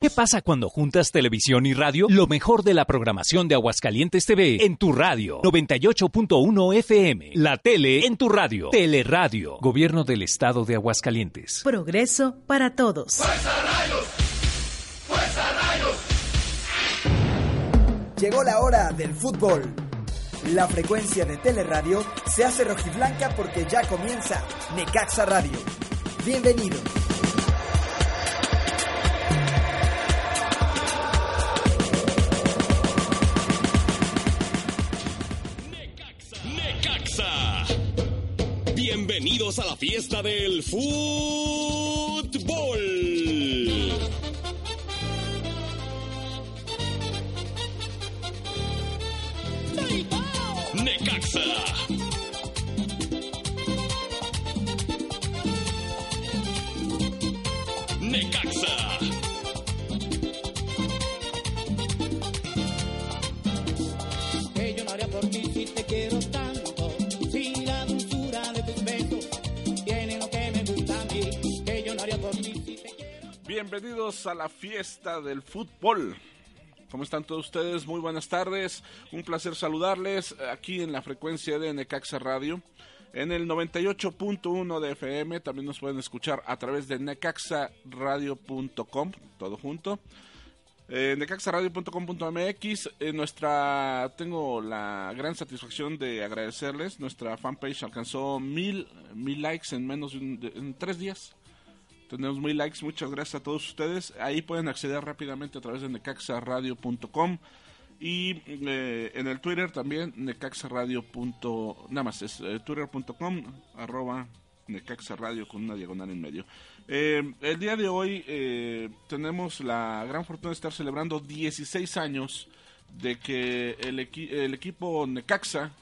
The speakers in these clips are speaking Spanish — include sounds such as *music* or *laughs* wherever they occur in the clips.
¿Qué pasa cuando juntas televisión y radio? Lo mejor de la programación de Aguascalientes TV en tu radio 98.1 FM. La tele en tu radio. Teleradio. Gobierno del Estado de Aguascalientes. Progreso para todos. ¡Fuerza Rayos! ¡Fuerza Rayos! Llegó la hora del fútbol. La frecuencia de Teleradio se hace rojiblanca porque ya comienza Necaxa Radio. Bienvenido. Bienvenidos a la fiesta del fútbol. Necaxa. Bienvenidos a la fiesta del fútbol. ¿Cómo están todos ustedes? Muy buenas tardes. Un placer saludarles aquí en la frecuencia de Necaxa Radio. En el 98.1 de FM también nos pueden escuchar a través de necaxaradio.com, todo junto. Eh, necaxaradio.com.mx eh, nuestra tengo la gran satisfacción de agradecerles nuestra fanpage alcanzó mil mil likes en menos de, un- en tres días tenemos mil likes muchas gracias a todos ustedes ahí pueden acceder rápidamente a través de necaxaradio.com y eh, en el Twitter también necaxaradio. nada más es eh, twitter.com arroba necaxaradio con una diagonal en medio eh, el día de hoy eh, tenemos la gran fortuna de estar celebrando 16 años de que el, el equipo Necaxa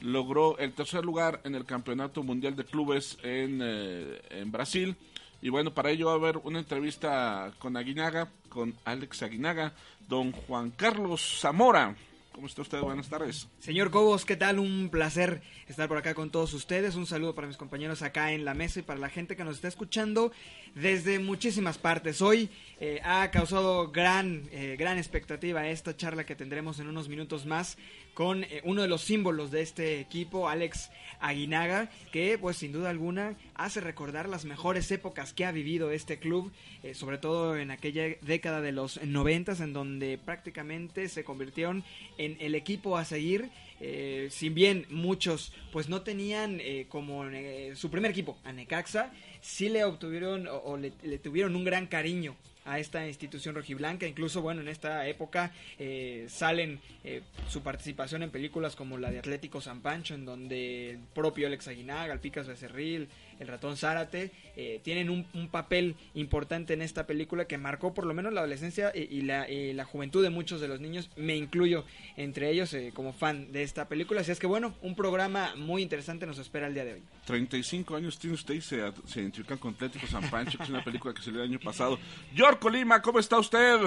logró el tercer lugar en el Campeonato Mundial de Clubes en, eh, en Brasil. Y bueno, para ello va a haber una entrevista con Aguinaga, con Alex Aguinaga, don Juan Carlos Zamora. ¿Cómo está usted? Buenas tardes. Señor Cobos, ¿qué tal? Un placer estar por acá con todos ustedes. Un saludo para mis compañeros acá en la mesa y para la gente que nos está escuchando desde muchísimas partes. Hoy eh, ha causado gran, eh, gran expectativa esta charla que tendremos en unos minutos más con eh, uno de los símbolos de este equipo, Alex Aguinaga, que pues sin duda alguna hace recordar las mejores épocas que ha vivido este club, eh, sobre todo en aquella década de los noventas en donde prácticamente se convirtieron en el equipo a seguir. Eh, bien muchos pues no tenían eh, como eh, su primer equipo a Necaxa, sí le obtuvieron o, le, tuvieron un gran cariño a esta institución rojiblanca. Incluso, bueno, en esta época eh, salen eh, su participación en películas como la de Atlético San Pancho, en donde el propio Alex Aguinaga, el Picas Becerril, el ratón Zárate, eh, tienen un, un papel importante en esta película que marcó por lo menos la adolescencia y, y la, y la juventud de muchos de los niños. Me incluyo entre ellos eh, como fan de esta película. Así es que, bueno, un programa muy interesante nos espera el día de hoy. 35 años tiene usted y se, se identifican con Atlético San Pancho, que es una película que salió el año pasado. York Colima, ¿cómo está usted?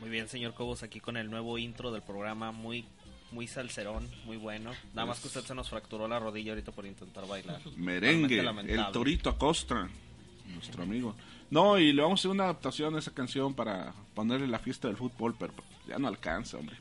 Muy bien, señor Cobos, aquí con el nuevo intro del programa, muy muy salserón, muy bueno. Nada más que usted se nos fracturó la rodilla ahorita por intentar bailar. *laughs* Merengue, el. Torito Acosta, nuestro amigo. No, y le vamos a hacer una adaptación a esa canción para ponerle la fiesta del fútbol, pero ya no alcanza, hombre.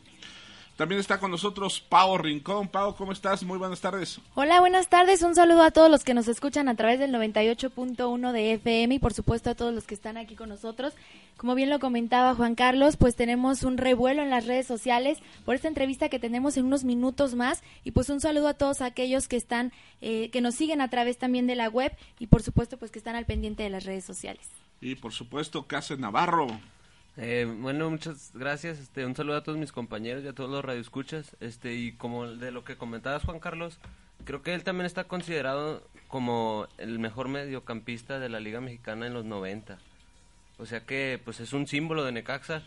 También está con nosotros Pau Rincón. Pau, ¿cómo estás? Muy buenas tardes. Hola, buenas tardes. Un saludo a todos los que nos escuchan a través del 98.1 de FM y por supuesto a todos los que están aquí con nosotros. Como bien lo comentaba Juan Carlos, pues tenemos un revuelo en las redes sociales por esta entrevista que tenemos en unos minutos más y pues un saludo a todos aquellos que están, eh, que nos siguen a través también de la web y por supuesto pues que están al pendiente de las redes sociales. Y por supuesto, Case Navarro. Eh, bueno, muchas gracias. Este, un saludo a todos mis compañeros y a todos los radioescuchas. Este, y como de lo que comentabas, Juan Carlos, creo que él también está considerado como el mejor mediocampista de la Liga Mexicana en los 90. O sea que, pues es un símbolo de Necaxa.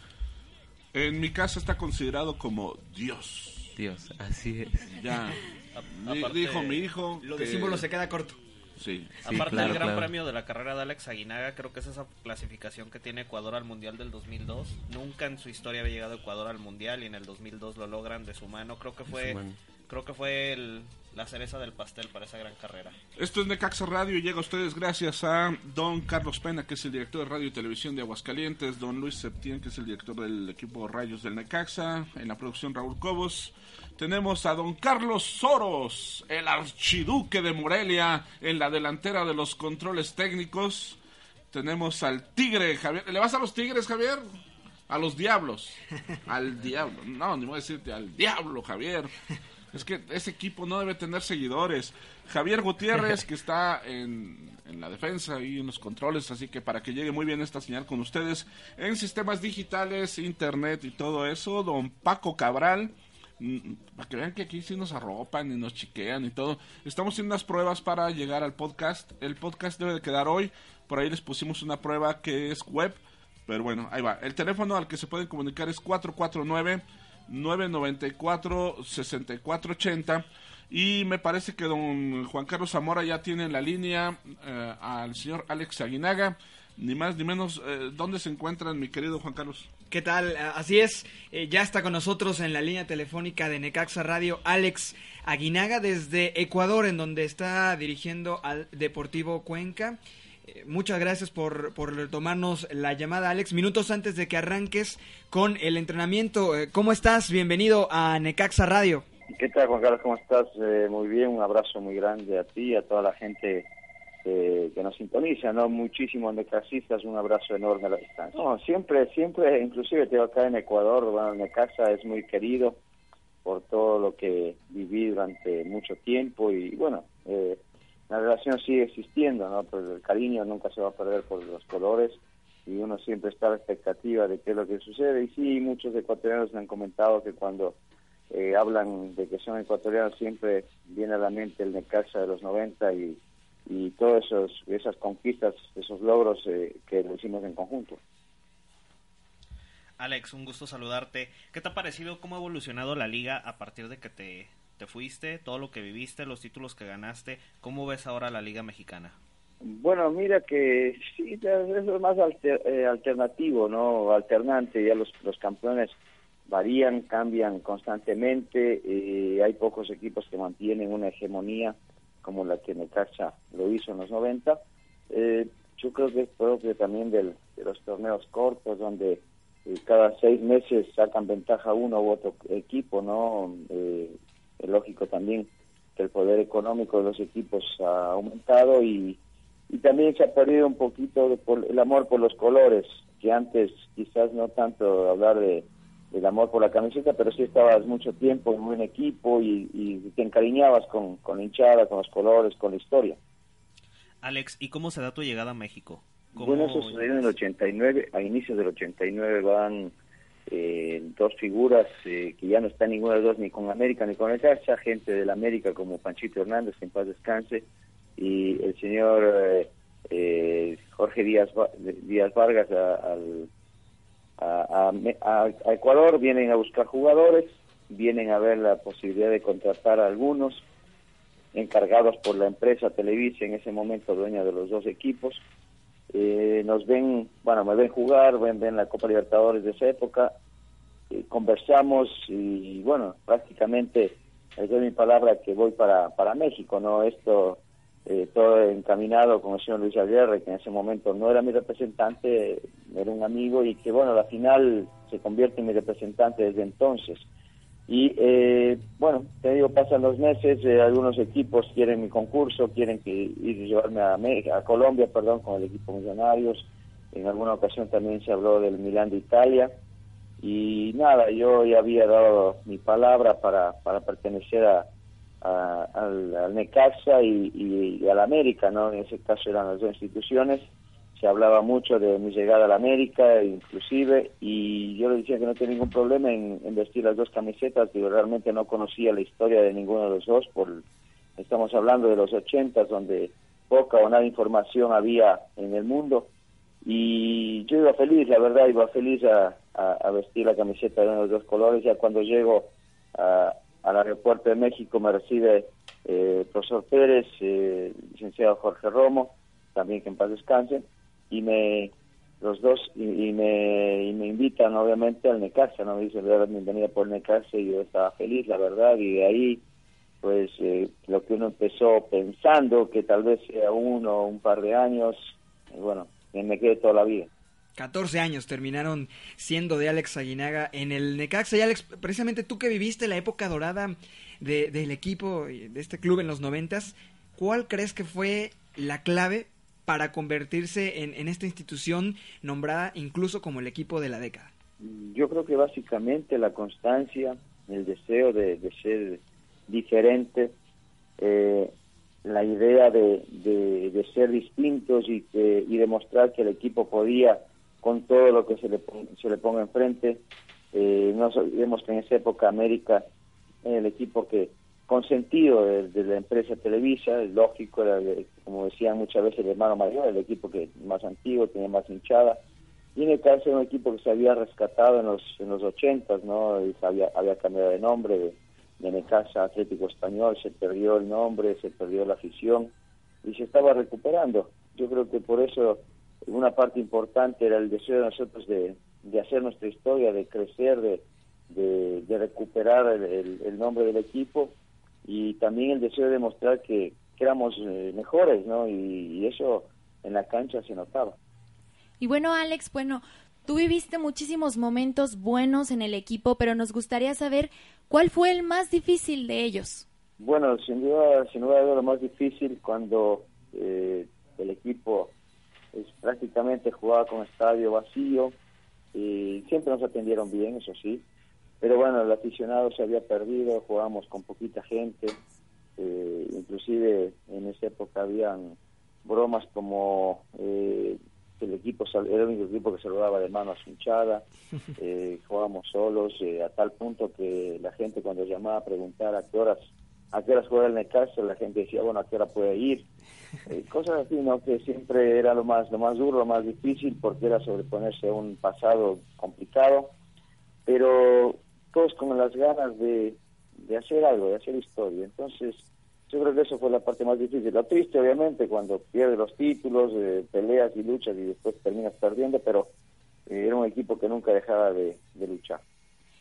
En mi casa está considerado como Dios. Dios, así es. Ya. *laughs* A- aparte- dijo mi hijo. Lo de que- símbolo se queda corto. Sí. Aparte claro, del gran claro. premio de la carrera de Alex Aguinaga, creo que es esa clasificación que tiene Ecuador al Mundial del 2002. Nunca en su historia había llegado Ecuador al Mundial y en el 2002 lo logran de su mano. Creo que fue, su mano. Creo que fue el- la cereza del pastel para esa gran carrera. Esto es Necaxa Radio y llega a ustedes gracias a don Carlos Pena, que es el director de radio y televisión de Aguascalientes, don Luis Septién, que es el director del equipo Rayos del Necaxa, en la producción Raúl Cobos. Tenemos a don Carlos Soros, el archiduque de Morelia, en la delantera de los controles técnicos. Tenemos al Tigre, Javier. ¿Le vas a los Tigres, Javier? A los diablos. *laughs* Al diablo. No, ni voy a decirte al diablo, Javier. Es que ese equipo no debe tener seguidores. Javier Gutiérrez, que está en, en la defensa y en los controles, así que para que llegue muy bien esta señal con ustedes en sistemas digitales, internet y todo eso, don Paco Cabral, mm, para que vean que aquí sí nos arropan y nos chiquean y todo. Estamos haciendo unas pruebas para llegar al podcast. El podcast debe de quedar hoy. Por ahí les pusimos una prueba que es web. Pero bueno, ahí va. El teléfono al que se pueden comunicar es 449-994-6480. Y me parece que don Juan Carlos Zamora ya tiene en la línea eh, al señor Alex Aguinaga. Ni más ni menos. Eh, ¿Dónde se encuentran, mi querido Juan Carlos? ¿Qué tal? Así es, eh, ya está con nosotros en la línea telefónica de Necaxa Radio Alex Aguinaga desde Ecuador, en donde está dirigiendo al Deportivo Cuenca. Eh, muchas gracias por, por tomarnos la llamada, Alex. Minutos antes de que arranques con el entrenamiento, eh, ¿cómo estás? Bienvenido a Necaxa Radio. ¿Qué tal, Juan Carlos? ¿Cómo estás? Eh, muy bien, un abrazo muy grande a ti y a toda la gente eh, que nos sintoniza, ¿no? Muchísimos necaxistas, un abrazo enorme a la distancia. No, siempre, siempre, inclusive tengo acá en Ecuador, bueno, Necaxa es muy querido por todo lo que viví durante mucho tiempo y, bueno, eh, la relación sigue existiendo, ¿no? Pero el cariño nunca se va a perder por los colores y uno siempre está a la expectativa de qué es lo que sucede. Y sí, muchos ecuatorianos me han comentado que cuando eh, hablan de que son ecuatorianos siempre viene a la mente el Necaxa de los 90 y, y todas esas conquistas, esos logros eh, que lo hicimos en conjunto. Alex, un gusto saludarte. ¿Qué te ha parecido cómo ha evolucionado la liga a partir de que te, te fuiste, todo lo que viviste, los títulos que ganaste? ¿Cómo ves ahora la liga mexicana? Bueno, mira que sí, eso es más alter- eh, alternativo, ¿no? Alternante, ya los, los campeones varían, cambian constantemente, eh, hay pocos equipos que mantienen una hegemonía como la que Necaxa lo hizo en los 90. Eh, yo creo que es propio también del, de los torneos cortos, donde eh, cada seis meses sacan ventaja uno u otro equipo, ¿no? Eh, es lógico también que el poder económico de los equipos ha aumentado y, y también se ha perdido un poquito de por- el amor por los colores, que antes quizás no tanto hablar de del amor por la camiseta, pero sí estabas mucho tiempo en un buen equipo y, y te encariñabas con, con la hinchada, con los colores, con la historia. Alex, ¿y cómo se da tu llegada a México? ¿Cómo Bueno, eso sucedió en el 89, a inicios del 89 van eh, dos figuras eh, que ya no están ninguna de las dos ni con América ni con el Cacha, gente del América como Panchito Hernández, que en paz descanse, y el señor eh, eh, Jorge Díaz, Díaz Vargas a, a- a- a Ecuador, vienen a buscar jugadores, vienen a ver la posibilidad de contratar a algunos encargados por la empresa Televisa, en ese momento dueña de los dos equipos. Eh, nos ven, bueno, me ven jugar, ven, ven la Copa Libertadores de esa época, eh, conversamos y bueno, prácticamente les doy mi palabra que voy para, para México, ¿no? Esto eh, todo encaminado con el señor Luis Aguirre, que en ese momento no era mi representante, era un amigo y que bueno, a la final se convierte en mi representante desde entonces. Y eh, bueno, te digo, pasan los meses, eh, algunos equipos quieren mi concurso, quieren que ir llevarme a, a Colombia, perdón, con el equipo Millonarios. En alguna ocasión también se habló del Milán de Italia. Y nada, yo ya había dado mi palabra para, para pertenecer a, al Necaxa y, y, y al América, ¿no? En ese caso eran las dos instituciones. Se hablaba mucho de mi llegada al América, inclusive, y yo le decía que no tenía ningún problema en, vestir las dos camisetas, digo, realmente no conocía la historia de ninguno de los dos, por, estamos hablando de los ochentas, donde poca o nada información había en el mundo, y yo iba feliz, la verdad, iba feliz a, a, vestir la camiseta de uno de los dos colores. Ya cuando llego a, al aeropuerto de México me recibe eh, el profesor Pérez, eh, licenciado Jorge Romo, también que en paz descanse, y me los dos y, me, y me invitan obviamente al Necaxa, ¿no? Me dicen, bienvenida por Necaxa y yo estaba feliz, la verdad, y de ahí pues eh, lo que uno empezó pensando que tal vez sea uno o un par de años, bueno, me quede toda la vida. 14 años terminaron siendo de Alex Aguinaga en el Necaxa. Y Alex, precisamente tú que viviste la época dorada de, del equipo, de este club en los noventas, ¿cuál crees que fue la clave para convertirse en, en, esta institución nombrada incluso como el equipo de la década? Yo creo que básicamente la constancia, el deseo de, de ser diferente, eh, la idea de, de, ser distintos y, que, y demostrar que el equipo podía con todo lo que se le, se le ponga enfrente. Eh, no que en esa época América el equipo que consentido de, de la empresa Televisa, lógico, era como decían muchas veces el hermano mayor, el equipo que más antiguo, tenía más hinchada, y en el caso era un equipo que se había rescatado en los en los ochentas, ¿no? Y había, había cambiado de nombre, de, de Necaxa Atlético Español, se perdió el nombre, se perdió la afición y se estaba recuperando. Yo creo que por eso una parte importante era el deseo de nosotros de, de hacer nuestra historia, de crecer, de, de, recuperar el, nombre del equipo y también el deseo de demostrar que, éramos eh, mejores, ¿no? y eso en la cancha se notaba. Y bueno, Alex, bueno, Tú viviste muchísimos momentos buenos en el equipo, pero nos gustaría saber cuál fue el más difícil de ellos. Bueno, sin duda, sin duda lo más difícil cuando eh, el equipo es, prácticamente jugaba con estadio vacío y siempre nos atendieron bien, eso sí, pero bueno, el aficionado se había perdido, jugábamos con poquita gente, eh, inclusive en esa época habían bromas como eh, el equipo era el único equipo que saludaba de mano a su hinchada, *laughs* eh, jugábamos solos, eh, a tal punto que la gente cuando llamaba a preguntar a qué horas a qué horas juega el Necaxa, la gente decía, bueno, a qué hora puede ir. *laughs* Eh, cosas así, ¿no? Que siempre era lo más, lo más duro, lo más difícil, porque era sobreponerse a un pasado complicado, pero todos con las ganas de, de hacer algo, de hacer historia. Entonces, yo creo que eso fue la parte más difícil. Lo triste, obviamente, cuando pierde los títulos, eh, peleas y luchas y después terminas perdiendo, pero eh, era un equipo que nunca dejaba de, luchar.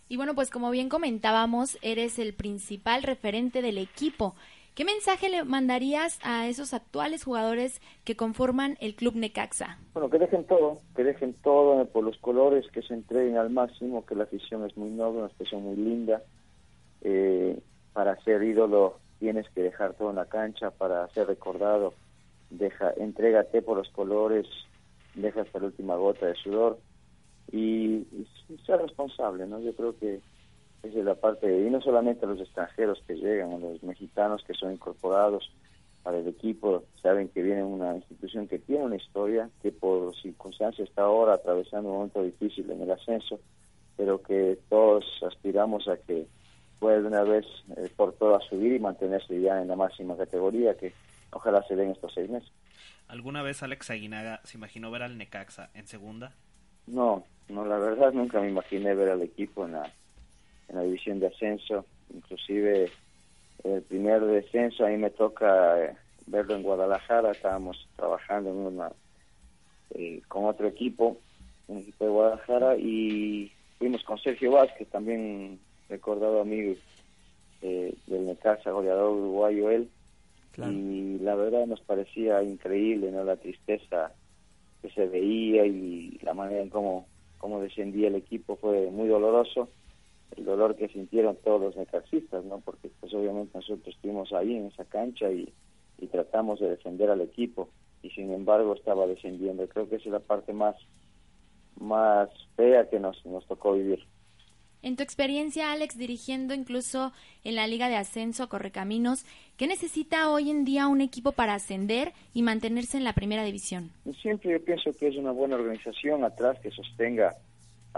Y bueno, pues como bien comentábamos, eres el principal referente del equipo. ¿Qué mensaje le mandarías a esos actuales jugadores que conforman el Club Necaxa? Bueno, que dejen todo, que dejen todo por los colores, que se entreguen al máximo, que la afición es muy noble, una expresión muy linda, eh, para ser ídolo tienes que dejar todo en la cancha para ser recordado, deja, entrégate por los colores, deja hasta la última gota de sudor y, ser responsable, ¿no? Yo creo que esa es la parte, y no solamente los extranjeros que llegan, los mexicanos que son incorporados para el equipo, saben que viene una institución que tiene una historia, que por circunstancias está ahora atravesando un momento difícil en el ascenso, pero que todos aspiramos a que puede de una vez eh, por todas subir y mantenerse ya en la máxima categoría que ojalá se den estos seis meses. ¿Alguna vez Alex Aguinaga se imaginó ver al Necaxa en segunda? No, no, la verdad nunca me imaginé ver al equipo en la, en la división de ascenso, inclusive el primer descenso a mí me toca eh, verlo en Guadalajara, estábamos trabajando en una eh, con otro equipo, un equipo de Guadalajara y fuimos con Sergio Vázquez también recordado amigo eh, del Necaxa, goleador uruguayo él, y la verdad nos parecía increíble, ¿no? La tristeza que se veía y la manera en cómo, cómo descendía el equipo fue muy doloroso, el dolor que sintieron todos los necaxistas, ¿no? Porque pues obviamente nosotros estuvimos ahí en esa cancha y, y tratamos de defender al equipo y sin embargo estaba descendiendo. Creo que esa es la parte más más fea que nos, nos tocó vivir. En tu experiencia, Alex, dirigiendo incluso en la Liga de Ascenso a Correcaminos, ¿qué necesita hoy en día un equipo para ascender y mantenerse en la primera división? Siempre yo pienso que es una buena organización atrás que sostenga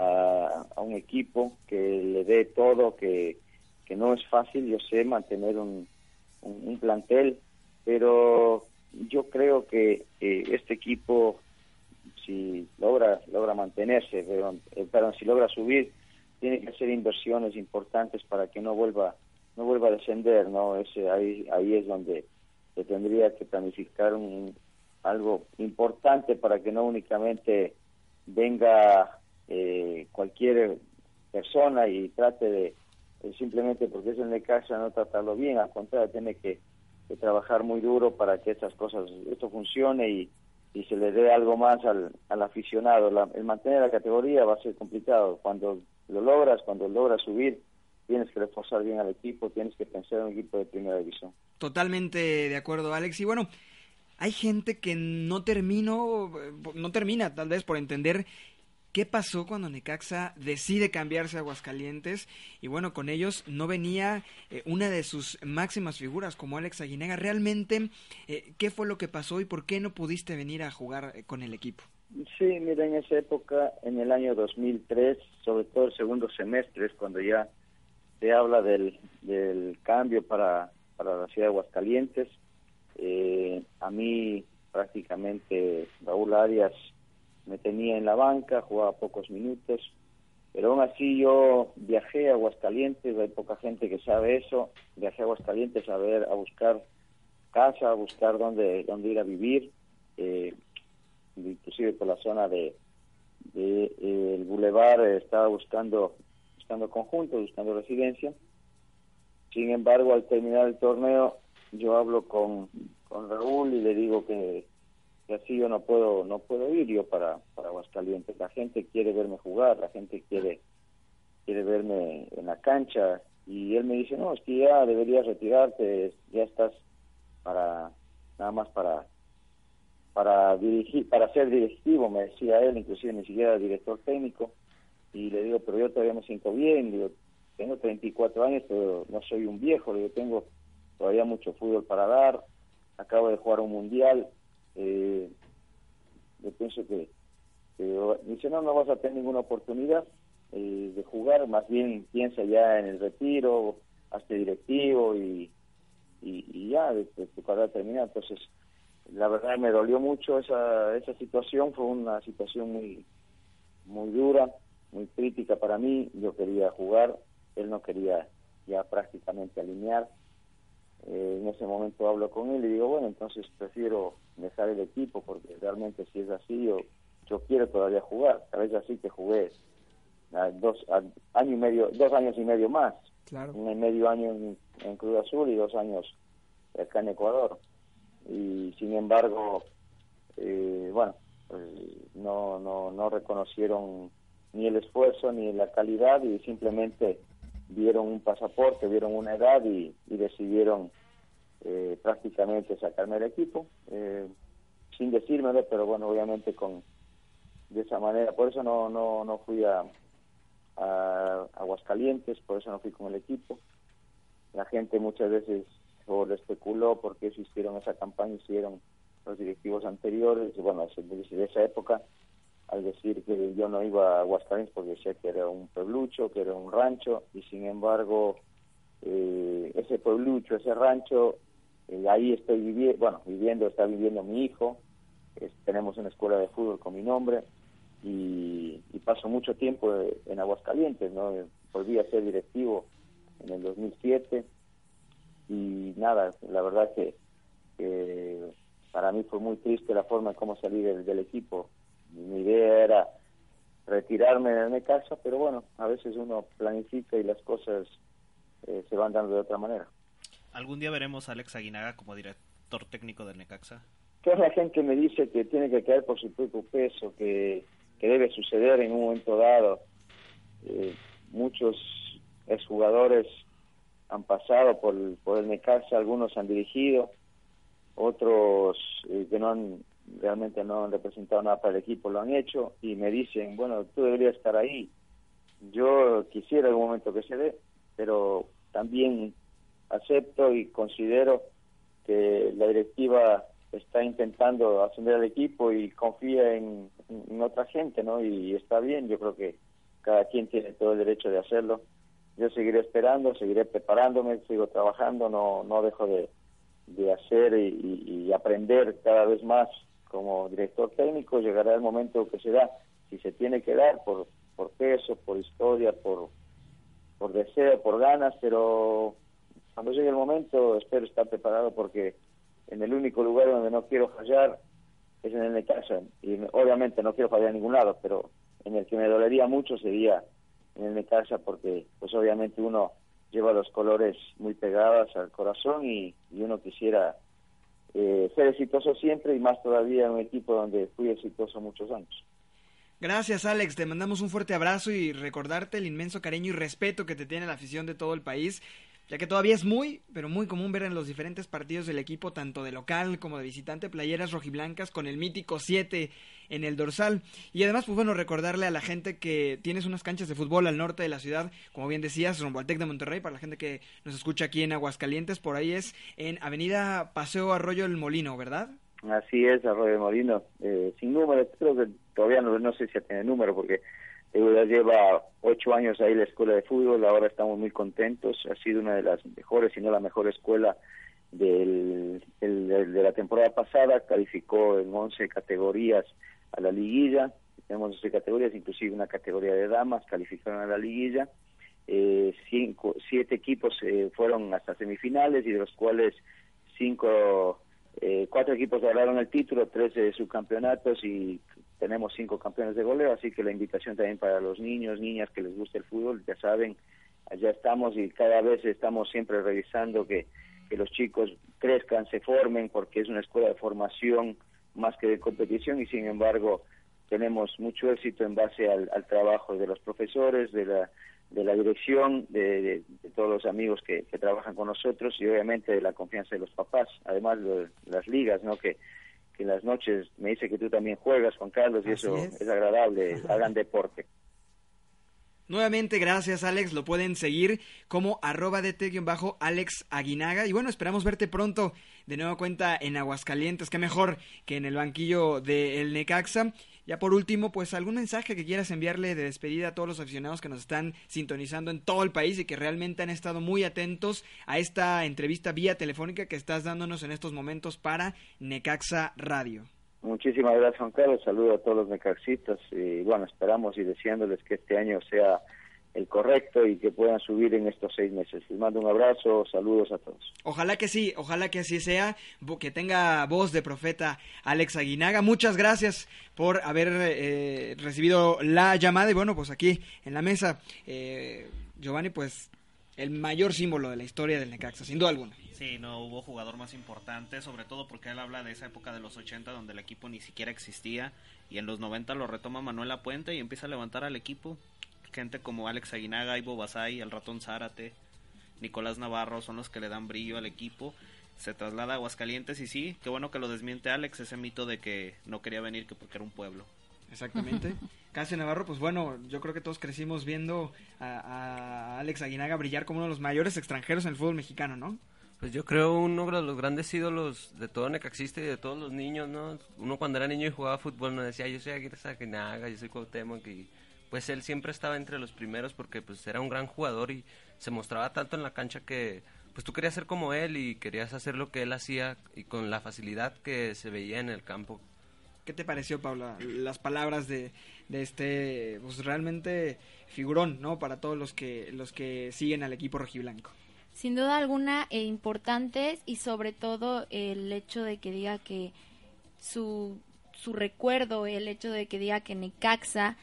a, un equipo, que le dé todo, que, que, no es fácil, yo sé, mantener un, un, plantel, pero yo creo que este equipo si logra logra mantenerse, pero, eh, perdón, si logra subir, tiene que hacer inversiones importantes para que no vuelva no vuelva a descender, ¿no? Ese ahí ahí es donde se tendría que planificar un, algo importante para que no únicamente venga eh, cualquier persona y trate de eh, simplemente porque es el de casa no tratarlo bien, al contrario, tiene que, que trabajar muy duro para que estas cosas, esto funcione y, y se le dé algo más al, al aficionado. La- el mantener la categoría va a ser complicado. Cuando lo logras, cuando logras subir, tienes que reforzar bien al equipo, tienes que pensar en un equipo de primera división. Totalmente de acuerdo, Alex. Y bueno, hay gente que no termino, eh, no termina tal vez por entender qué pasó cuando Necaxa decide cambiarse a Aguascalientes y bueno, con ellos no venía eh, una de sus máximas figuras como Alex Aguinega. Realmente, eh, ¿qué fue lo que pasó y por qué no pudiste venir a jugar eh, con el equipo? Sí, mira, en esa época, en el año 2003, sobre todo el segundo semestre, es cuando ya se habla del, del cambio para, para la ciudad de Aguascalientes. A mí prácticamente Raúl Arias me tenía en la banca, jugaba pocos minutos, pero aún así yo viajé a Aguascalientes, hay poca gente que sabe eso, viajé a Aguascalientes a ver, a buscar casa, a buscar dónde, dónde ir a vivir, eh, inclusive por la zona de, de eh, el bulevar eh, estaba buscando buscando conjuntos, buscando residencia. Sin embargo, al terminar el torneo, yo hablo con, con Raúl y le digo que, que así yo no puedo no puedo ir yo para, para Aguascalientes. La gente quiere verme jugar, la gente quiere quiere verme en la cancha y él me dice, no, es que ya deberías retirarte, ya estás para nada más para para dirigir, para ser directivo, me decía él, inclusive ni siquiera director técnico, y le digo, pero yo todavía me siento bien, digo, tengo 34 años, pero no soy un viejo, digo, tengo todavía mucho fútbol para dar, acabo de jugar un mundial, eh, yo pienso que, que- dice, no, no vas a tener ninguna oportunidad eh, de jugar, más bien piensa ya en el retiro, hazte directivo y, y, ya, de, de tu carrera termina, entonces la verdad me dolió mucho esa esa situación fue una situación muy muy dura muy crítica para mí yo quería jugar él no quería ya prácticamente alinear Eh, en ese momento hablo con él y digo bueno entonces prefiero dejar el equipo porque realmente si es así yo yo quiero todavía jugar tal vez así que jugué a dos a- año y medio dos años y medio más. Claro. un medio año en, en Cruz Azul y dos años acá en Ecuador. Y sin embargo eh, bueno pues, no no no reconocieron ni el esfuerzo ni la calidad y simplemente vieron un pasaporte vieron una edad y, decidieron eh, prácticamente sacarme del equipo eh, sin decírmelo pero bueno obviamente con de esa manera. Por eso no no no fui a, Aguascalientes por eso no fui con el equipo. La gente muchas veces o especuló porque eso hicieron esa campaña, hicieron los directivos anteriores, bueno, desde de esa época, al decir que yo no iba a Aguascalientes porque decía que era un pueblucho, que era un rancho, y sin embargo, eh, ese pueblucho, ese rancho, eh, ahí estoy viviendo, bueno, viviendo, está viviendo mi hijo, tenemos una escuela de fútbol con mi nombre, y, paso mucho tiempo eh, en Aguascalientes, ¿no? Volví a ser directivo en el 2007 y nada, la verdad que, para mí fue muy triste la forma en cómo salí del equipo. Mi idea era retirarme de mi casa, pero bueno, a veces uno planifica y las cosas eh, se van dando de otra manera. ¿Algún día veremos a Alex Aguinaga como director técnico del Necaxa? Toda la gente me dice que tiene que caer por su propio peso, que, que debe suceder en un momento dado. Eh, muchos exjugadores han pasado por, por el Necaxa, algunos han dirigido, otros eh, que no han realmente no han representado nada para el equipo lo han hecho y me dicen, bueno, tú deberías estar ahí. Yo quisiera algún momento que se dé, pero también acepto y considero que la directiva está intentando ascender al equipo y confía en, otra gente, ¿no? Y está bien, yo creo que cada quien tiene todo el derecho de hacerlo. Yo seguiré esperando, seguiré preparándome, sigo trabajando, no no dejo de, de hacer y aprender cada vez más como director técnico llegará el momento que se da. Si se tiene que dar por, por peso, por historia, por, por deseo, por ganas, pero cuando llegue el momento espero estar preparado porque en el único lugar donde no quiero fallar es en el Necaxa. Y obviamente no quiero fallar en ningún lado, pero en el que me dolería mucho sería en el Necaxa porque pues obviamente uno lleva los colores muy pegados al corazón y uno quisiera eh, ser exitoso siempre y más todavía en un equipo donde fui exitoso muchos años. Gracias Alex, te mandamos un fuerte abrazo y recordarte el inmenso cariño y respeto que te tiene la afición de todo el país ya que todavía es muy, pero muy común ver en los diferentes partidos del equipo, tanto de local como de visitante, playeras rojiblancas con el mítico 7 en el dorsal. Y además, pues bueno, recordarle a la gente que tienes unas canchas de fútbol al norte de la ciudad, como bien decías, rumbo al Tec de Monterrey, para la gente que nos escucha aquí en Aguascalientes, por ahí es en Avenida Paseo Arroyo del Molino, ¿verdad? Así es, Arroyo del Molino, eh, sin número, creo que todavía no, no sé si tiene número, porque ya lleva ocho años ahí la escuela de fútbol, ahora estamos muy contentos, ha sido una de las mejores, si no la mejor escuela del, de la temporada pasada, calificó en 11 categorías a la liguilla, tenemos 11 categorías, inclusive una categoría de damas, calificaron a la liguilla, eh, cinco, siete equipos eh, fueron hasta semifinales y de los cuales cinco, eh, cuatro equipos lograron el título, tres subcampeonatos y tenemos cinco campeones de goleo, así que la invitación también para los niños, niñas que les guste el fútbol, ya saben, allá estamos y cada vez estamos siempre revisando que, que los chicos crezcan, se formen, porque es una escuela de formación más que de competición y sin embargo tenemos mucho éxito en base al, trabajo de los profesores, de la, de la dirección, de, todos los amigos que, que, trabajan con nosotros y obviamente de la confianza de los papás, además de las ligas, ¿no? Que, en las noches me dice que tú también juegas, Juan Carlos, y eso es. agradable, hagan deporte. Nuevamente, gracias Alex, lo pueden seguir como arroba bajo Alex Aguinaga. Y bueno, esperamos verte pronto de nueva cuenta en Aguascalientes, qué mejor que en el banquillo de El Necaxa. Ya por último, pues algún mensaje que quieras enviarle de despedida a todos los aficionados que nos están sintonizando en todo el país y que realmente han estado muy atentos a esta entrevista vía telefónica que estás dándonos en estos momentos para Necaxa Radio. Muchísimas gracias, Juan Carlos. Saludo a todos los necaxitas y bueno, esperamos y deseándoles que este año sea el correcto y que puedan subir en estos seis meses. Les mando un abrazo, saludos a todos. Ojalá que sí, ojalá que así sea, que tenga voz de profeta Alex Aguinaga. Muchas gracias por haber eh, recibido la llamada y bueno, pues aquí en la mesa, eh, Giovanni, pues el mayor símbolo de la historia del Necaxa, sin duda alguna. Sí, no hubo jugador más importante, sobre todo porque él habla de esa época de los 80 donde el equipo ni siquiera existía y en los 90 lo retoma Manuel Puente y empieza a levantar al equipo gente como Alex Aguinaga, Ivo Basay, el ratón Zárate, Nicolás Navarro son los que le dan brillo al equipo. Se traslada a Aguascalientes y sí, qué bueno que lo desmiente Alex, ese mito de que no quería venir que porque era un pueblo. Exactamente. *laughs* Casi Navarro, pues bueno, yo creo que todos crecimos viendo a, a, Alex Aguinaga brillar como uno de los mayores extranjeros en el fútbol mexicano, ¿no? Pues yo creo uno de los grandes ídolos de todo Necaxista y de todos los niños, ¿no? Uno cuando era niño y jugaba fútbol no decía, yo soy Aguinaga, yo soy Cuauhtémoc y pues él siempre estaba entre los primeros porque pues era un gran jugador y se mostraba tanto en la cancha que pues tú querías ser como él y querías hacer lo que él hacía y con la facilidad que se veía en el campo. ¿Qué te pareció, Paula, las palabras de, de este, pues realmente figurón, ¿no? Para todos los que, los que siguen al equipo rojiblanco. Sin duda alguna, e importantes y sobre todo el hecho de que diga que su, su recuerdo, el hecho de que diga que Necaxa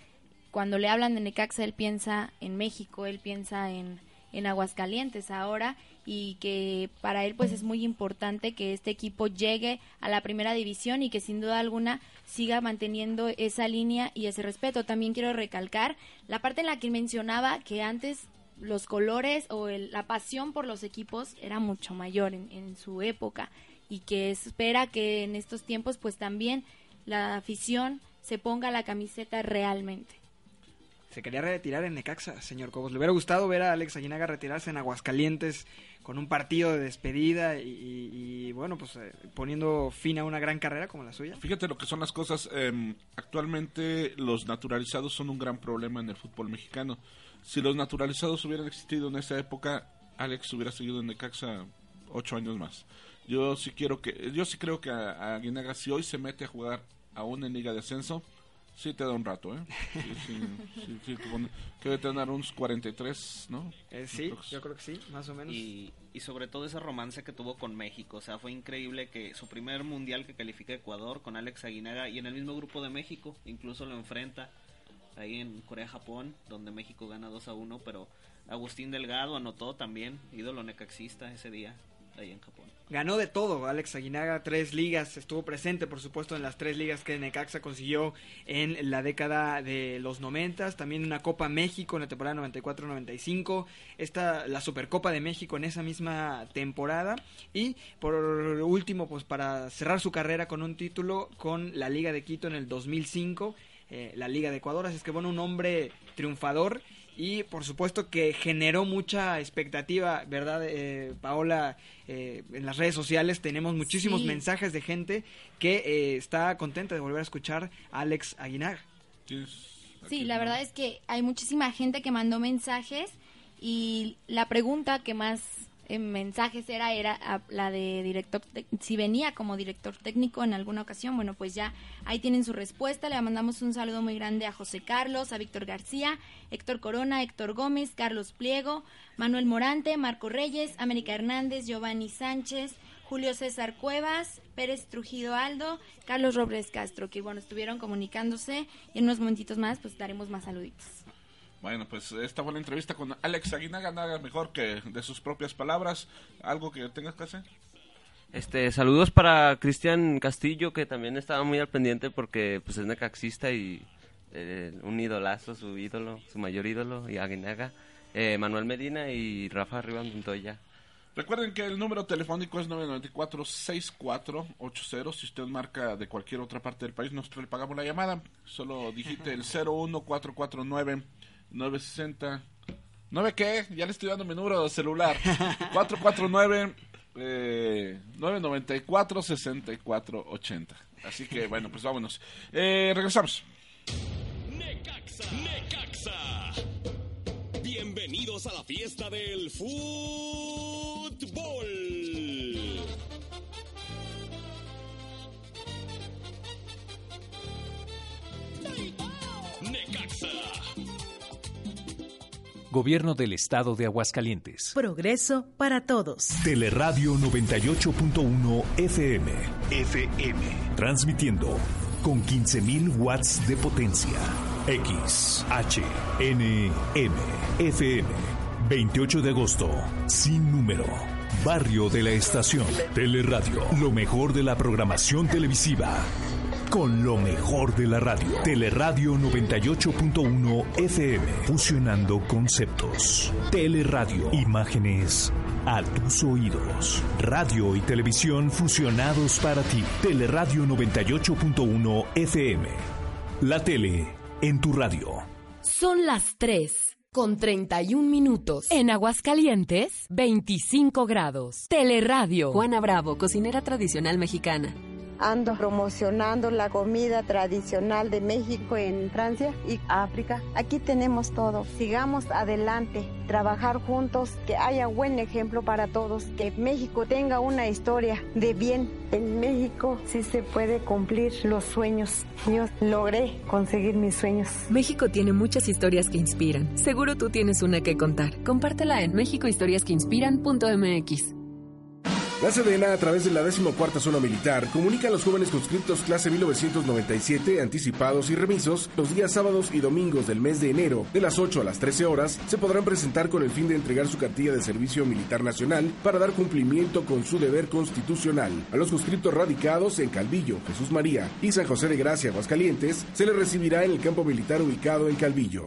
cuando le hablan de Necaxa, él piensa en México, él piensa en, en Aguascalientes ahora y que para él pues es muy importante que este equipo llegue a la primera división y que sin duda alguna siga manteniendo esa línea y ese respeto. También quiero recalcar la parte en la que mencionaba que antes los colores o la pasión por los equipos era mucho mayor en, en su época y que espera que en estos tiempos pues también la afición se ponga la camiseta realmente se quería retirar en Necaxa, señor Cobos. ¿Le hubiera gustado ver a Alex Aguinaga retirarse en Aguascalientes con un partido de despedida y, bueno, pues eh, poniendo fin a una gran carrera como la suya? Fíjate lo que son las cosas. Em, actualmente los naturalizados son un gran problema en el fútbol mexicano. Si los naturalizados hubieran existido en esa época, Alex hubiera seguido en Necaxa ocho años más. Yo sí quiero que, yo sí creo que a, a Aguinaga si hoy se mete a jugar aún en Liga de Ascenso, sí te da un rato, ¿eh? Sí, sí, sí, sí, con- que tener unos 43, ¿no? Eh, sí, yo creo que sí, más o menos. Y, y sobre todo ese romance que tuvo con México. O sea, fue increíble que su primer mundial que califica Ecuador con Alex Aguinaga y en el mismo grupo de México, incluso lo enfrenta ahí en Corea-Japón, donde México gana 2 a 1. Pero Agustín Delgado anotó también, ídolo necaxista ese día, Ganó de todo Alex Aguinaga, tres ligas, estuvo presente por supuesto en las tres ligas que Necaxa consiguió en la década de los noventas, también una Copa México en la temporada 94-95, esta la Supercopa de México en esa misma temporada y por último pues para cerrar su carrera con un título con la Liga de Quito en el 2005, eh, la Liga de Ecuador, así es que bueno, un hombre triunfador y por supuesto que generó mucha expectativa, ¿verdad, eh, Paola? Eh, en las redes sociales tenemos muchísimos Sí. mensajes de gente que eh, está contenta de volver a escuchar a Alex Aguinaga. Sí, la verdad es que hay muchísima gente que mandó mensajes y la pregunta que más en mensajes era era la de director si venía como director técnico en alguna ocasión bueno pues ya ahí tienen su respuesta le mandamos un saludo muy grande a José Carlos a Víctor García Héctor Corona Héctor Gómez Carlos Pliego Manuel Morante Marco Reyes América Hernández Giovanni Sánchez Julio César Cuevas, Pérez Trujillo Aldo, Carlos Robles Castro, que bueno, estuvieron comunicándose y en unos momentitos más pues daremos más saluditos. Bueno, pues esta fue la entrevista con Alex Aguinaga, nada mejor que de sus propias palabras. ¿Algo que tengas que hacer? Este, saludos para Cristian Castillo, que también estaba muy al pendiente porque pues es necaxista y eh, un idolazo, su ídolo, su mayor ídolo, y Aguinaga. Eh, Manuel Medina y Rafa Rivas Montoya. Recuerden que el número telefónico es 994-6480. Si usted marca de cualquier otra parte del país, nosotros le pagamos la llamada. Solo digite el *laughs* 01449-960. ¿9 qué? Ya le estoy dando mi número de celular. *laughs* 449 eh, 994-6480. Así que bueno, pues vámonos. Eh, regresamos. Necaxa. Necaxa. Bienvenidos a la fiesta del fútbol. Gobierno del Estado de Aguascalientes. Progreso para todos. Teleradio 98.1 FM. FM. Transmitiendo con 15.000 watts de potencia. X, H, N, M, FM. 28 de agosto. Sin número. Barrio de la Estación. Teleradio. Lo mejor de la programación televisiva. Con lo mejor de la radio. Teleradio 98.1 FM. Fusionando conceptos. Teleradio. Imágenes a tus oídos. Radio y televisión fusionados para ti. Teleradio 98.1 FM. La tele en tu radio. Son las 3 con 31 minutos. En Aguascalientes, 25 grados. Teleradio. Juana Bravo, cocinera tradicional mexicana. Ando promocionando la comida tradicional de México en Francia y África. Aquí tenemos todo. Sigamos adelante, trabajar juntos, que haya buen ejemplo para todos, que México tenga una historia de bien. En México sí se puede cumplir los sueños. Yo logré conseguir mis sueños. México tiene muchas historias que inspiran. Seguro tú tienes una que contar. Compártela en mexicohistoriasqueinspiran.mx. La Sedena, a través de la 14 Zona Militar, comunica a los jóvenes conscriptos clase 1997, anticipados y remisos, los días sábados y domingos del mes de enero, de las 8 a las 13 horas, se podrán presentar con el fin de entregar su cartilla de servicio militar nacional para dar cumplimiento con su deber constitucional. A los conscriptos radicados en Calvillo, Jesús María y San José de Gracia, Aguascalientes, se les recibirá en el campo militar ubicado en Calvillo.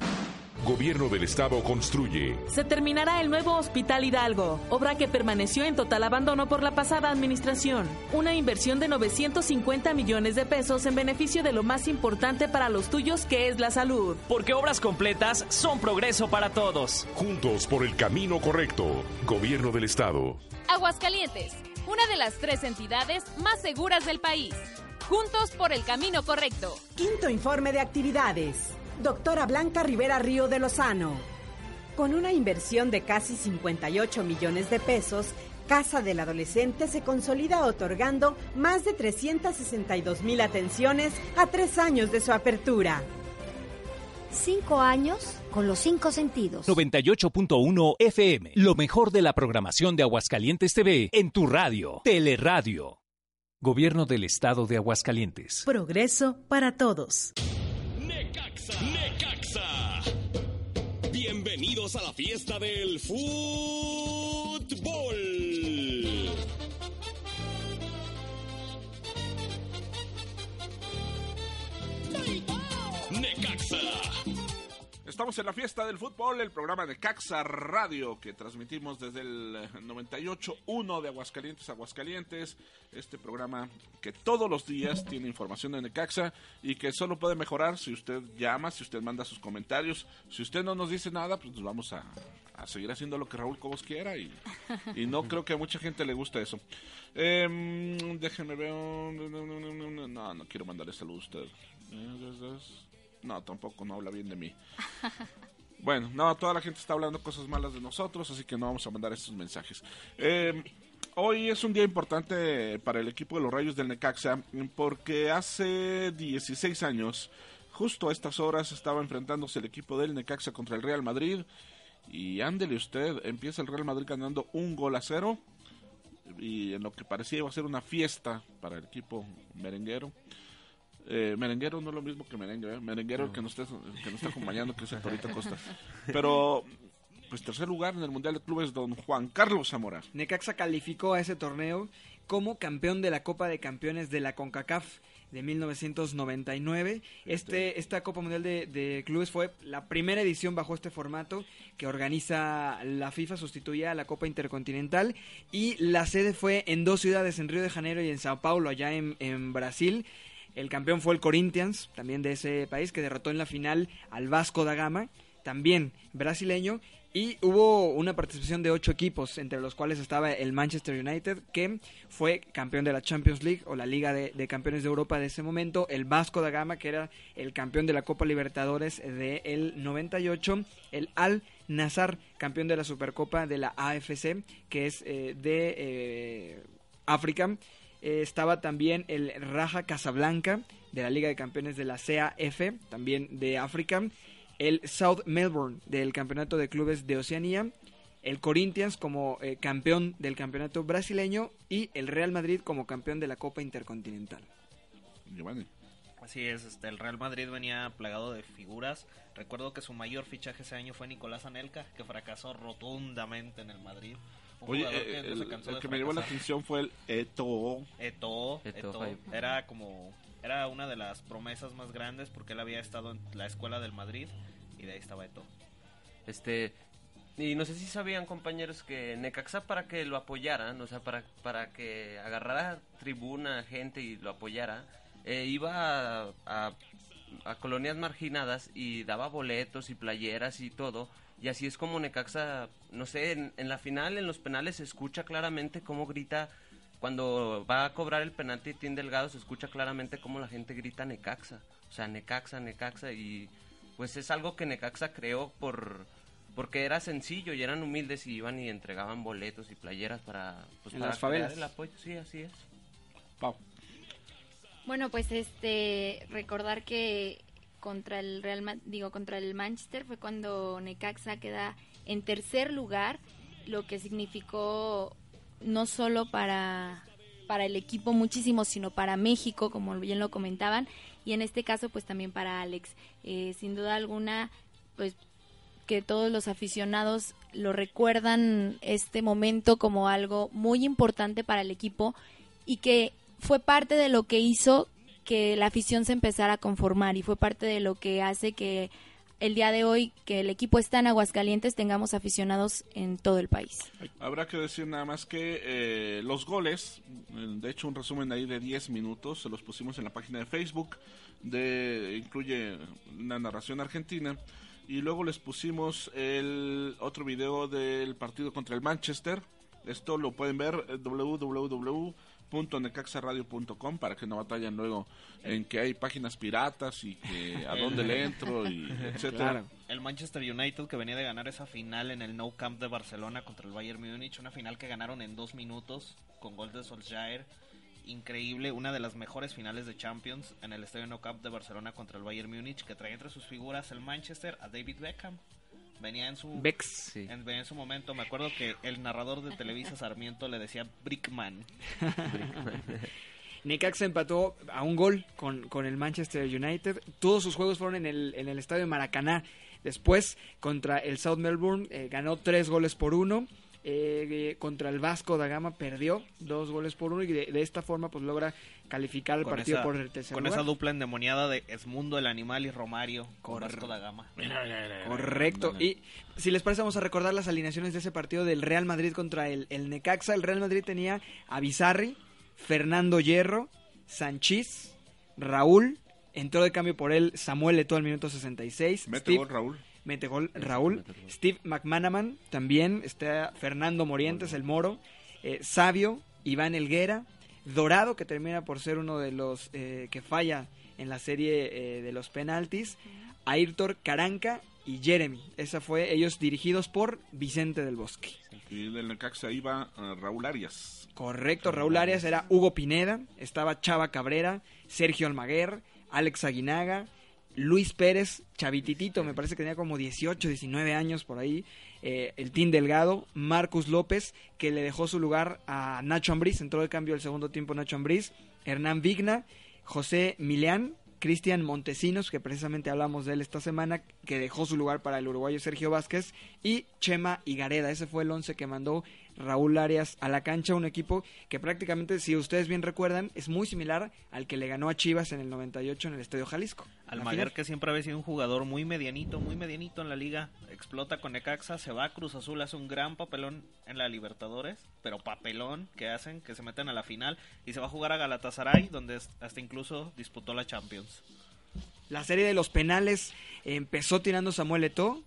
Gobierno del Estado construye. Se terminará el nuevo Hospital Hidalgo, obra que permaneció en total abandono por la pasada administración. Una inversión de 950 millones de pesos en beneficio de lo más importante para los tuyos, que es la salud. Porque obras completas son progreso para todos. Juntos por el camino correcto. Gobierno del Estado. Aguascalientes, una de las tres entidades más seguras del país. Juntos por el camino correcto. Quinto informe de actividades. Doctora Blanca Rivera Río de Lozano. Con una inversión de casi 58 millones de pesos, Casa del Adolescente se consolida otorgando más de 362 mil atenciones a tres años de su apertura. Cinco años con los cinco sentidos. 98.1 FM, lo mejor de la programación de Aguascalientes TV en tu radio, Teleradio. Gobierno del Estado de Aguascalientes. Progreso para todos. Necaxa, Necaxa. Bienvenidos a la fiesta del fútbol. Estamos en la fiesta del fútbol, el programa de Caxa Radio que transmitimos desde el 98.1 de Aguascalientes, Aguascalientes. Este programa que todos los días tiene información de Necaxa y que solo puede mejorar si usted llama, si usted manda sus comentarios. Si usted no nos dice nada, pues nos vamos a, seguir haciendo lo que Raúl Cobos quiera y, no creo que a mucha gente le guste eso. Em, déjenme ver. No, no quiero mandarle salud a usted. No, tampoco, no habla bien de mí. *laughs* Bueno, no, toda la gente está hablando cosas malas de nosotros, así que no vamos a mandar estos mensajes. Eh, hoy es un día importante para el equipo de los Rayos del Necaxa, porque hace 16 años, justo a estas horas, estaba enfrentándose el equipo del Necaxa contra el Real Madrid. Y ándele usted, empieza el Real Madrid ganando un gol a cero. Y en lo que parecía iba a ser una fiesta para el equipo merenguero. Eh, merenguero no es lo mismo que merengue, ¿eh? merenguero el que nos, está, el que nos está acompañando, que es el Torito *laughs* Costa. Pero, pues tercer lugar en el Mundial de Clubes, don Juan Carlos Zamora. Necaxa calificó a ese torneo como campeón de la Copa de Campeones de la CONCACAF de 1999. Este, esta Copa Mundial de, de, Clubes fue la primera edición bajo este formato que organiza la FIFA, sustituía a la Copa Intercontinental y la sede fue en dos ciudades, en Río de Janeiro y en Sao Paulo, allá en, en Brasil. El campeón fue el Corinthians, también de ese país, que derrotó en la final al Vasco da Gama, también brasileño. Y hubo una participación de ocho equipos, entre los cuales estaba el Manchester United, que fue campeón de la Champions League o la Liga de, de Campeones de Europa de ese momento. El Vasco da Gama, que era el campeón de la Copa Libertadores del 98. El Al Nazar, campeón de la Supercopa de la AFC, que es eh, de eh, África. Eh, estaba también el Raja Casablanca de la Liga de Campeones de la CAF, también de África, el South Melbourne del Campeonato de Clubes de Oceanía, el Corinthians como eh, campeón del Campeonato Brasileño y el Real Madrid como campeón de la Copa Intercontinental. Giovanni. Así es, este, el Real Madrid venía plagado de figuras. Recuerdo que su mayor fichaje ese año fue Nicolás Anelka, que fracasó rotundamente en el Madrid. Oye, eh, que no el, el que me llamó la atención fue el Eto. Eto'o, Eto'o, Eto'o. ahí. era como era una de las promesas más grandes porque él había estado en la escuela del Madrid y de ahí estaba Eto'o. Este, y no sé si sabían compañeros que Necaxa para que lo apoyaran, o sea, para, para que agarrara tribuna, gente y lo apoyara, eh, iba a, a- a colonias marginadas y daba boletos y playeras y todo. Y así es como Necaxa, no sé, en, en la final, en los penales, se escucha claramente cómo grita. Cuando va a cobrar el penalti Tim Delgado, se escucha claramente cómo la gente grita Necaxa. O sea, Necaxa, Necaxa. Y pues es algo que Necaxa creó por porque era sencillo y eran humildes y iban y entregaban boletos y playeras para pues En para las favelas. crear el apoyo. Sí, así es. Pau. Bueno, pues este recordar que contra el Real digo contra el Manchester fue cuando Necaxa queda en tercer lugar, lo que significó no solo para para el equipo muchísimo, sino para México, como bien lo comentaban, y en este caso pues también para Alex. Eh, sin duda alguna, pues que todos los aficionados lo recuerdan este momento como algo muy importante para el equipo y que fue parte de lo que hizo que la afición se empezara a conformar y fue parte de lo que hace que el día de hoy que el equipo está en Aguascalientes tengamos aficionados en todo el país. Habrá que decir nada más que eh, los goles, eh, de hecho un resumen ahí de 10 minutos, se los pusimos en la página de Facebook, de incluye una narración argentina y luego les pusimos el otro video del partido contra el Manchester. Esto lo pueden ver en www.necaxaradio.com para que no batallen luego en que hay páginas piratas y que a dónde le entro y *laughs* etcétera. El Manchester United que venía de ganar esa final en el Nou Camp de Barcelona contra el Bayern Múnich, una final que ganaron en dos minutos con gol de Solskjaer. Increíble, una de las mejores finales de Champions en el Estadio Nou Camp de Barcelona contra el Bayern Múnich que trae entre sus figuras el Manchester a David Beckham. Venía en su Bex, sí. en, venía en su momento, me acuerdo que el narrador de Televisa Sarmiento le decía Brickman. *laughs* Necaxa empató a un gol con, con el Manchester United. Todos sus juegos fueron en el, en el estadio de Maracaná. Después, contra el South Melbourne, eh, ganó tres goles por uno. Eh, eh, contra el Vasco da Gama perdió dos goles por uno y de, de esta forma pues logra calificar el Con partido esa- por el tercer Con lugar. esa dupla endemoniada de Esmundo el Animal y Romario con Vasco da Gama. Correcto. Y si les parece, vamos a recordar las alineaciones de ese partido del Real Madrid contra el, el Necaxa. El Real Madrid tenía a Bizarri, Fernando Hierro, Sanchís, Raúl. Entró de cambio por él Samuel Eto'o al minuto 66. Mete Steve- gol, Raúl. Mete gol Raúl. Steve McManaman también. Está Fernando Morientes, el Moro. eh, Sabio, Iván Elguera. Dorado, que termina por ser uno de los eh, que falla en la serie eh, de los penaltis. Ayrtor Caranca y Jeremy. Esa fue ellos dirigidos por Vicente del Bosque. Y del Necaxa iba eh, Raúl Arias. Correcto, Raúl Arias era Hugo Pineda, estaba Chava Cabrera, Sergio Almaguer, Alex Aguinaga, Luis Pérez, Chavititito, me parece que tenía como 18, 19 años por ahí, eh, el Team Delgado, Marcus López, que le dejó su lugar a Nacho Ambriz, entró de cambio el segundo tiempo Nacho Ambriz, Hernán Vigna, José Milián, Cristian Montesinos, que precisamente hablamos de él esta semana, que dejó su lugar para el uruguayo Sergio Vázquez, y Chema Higareda. Ese fue el 11 que mandó Raúl Arias a la cancha, un equipo que prácticamente, si ustedes bien recuerdan, es muy similar al que le ganó a Chivas en el 98 en el Estadio Jalisco. Almaguer, que siempre había sido un jugador muy medianito, muy medianito en la liga, explota con Necaxa, se va a Cruz Azul, hace un gran papelón en la Libertadores, pero papelón que hacen, que se meten a la final, y se va a jugar a Galatasaray, donde hasta incluso disputó la Champions. La serie de los penales empezó tirando Samuel Eto'o.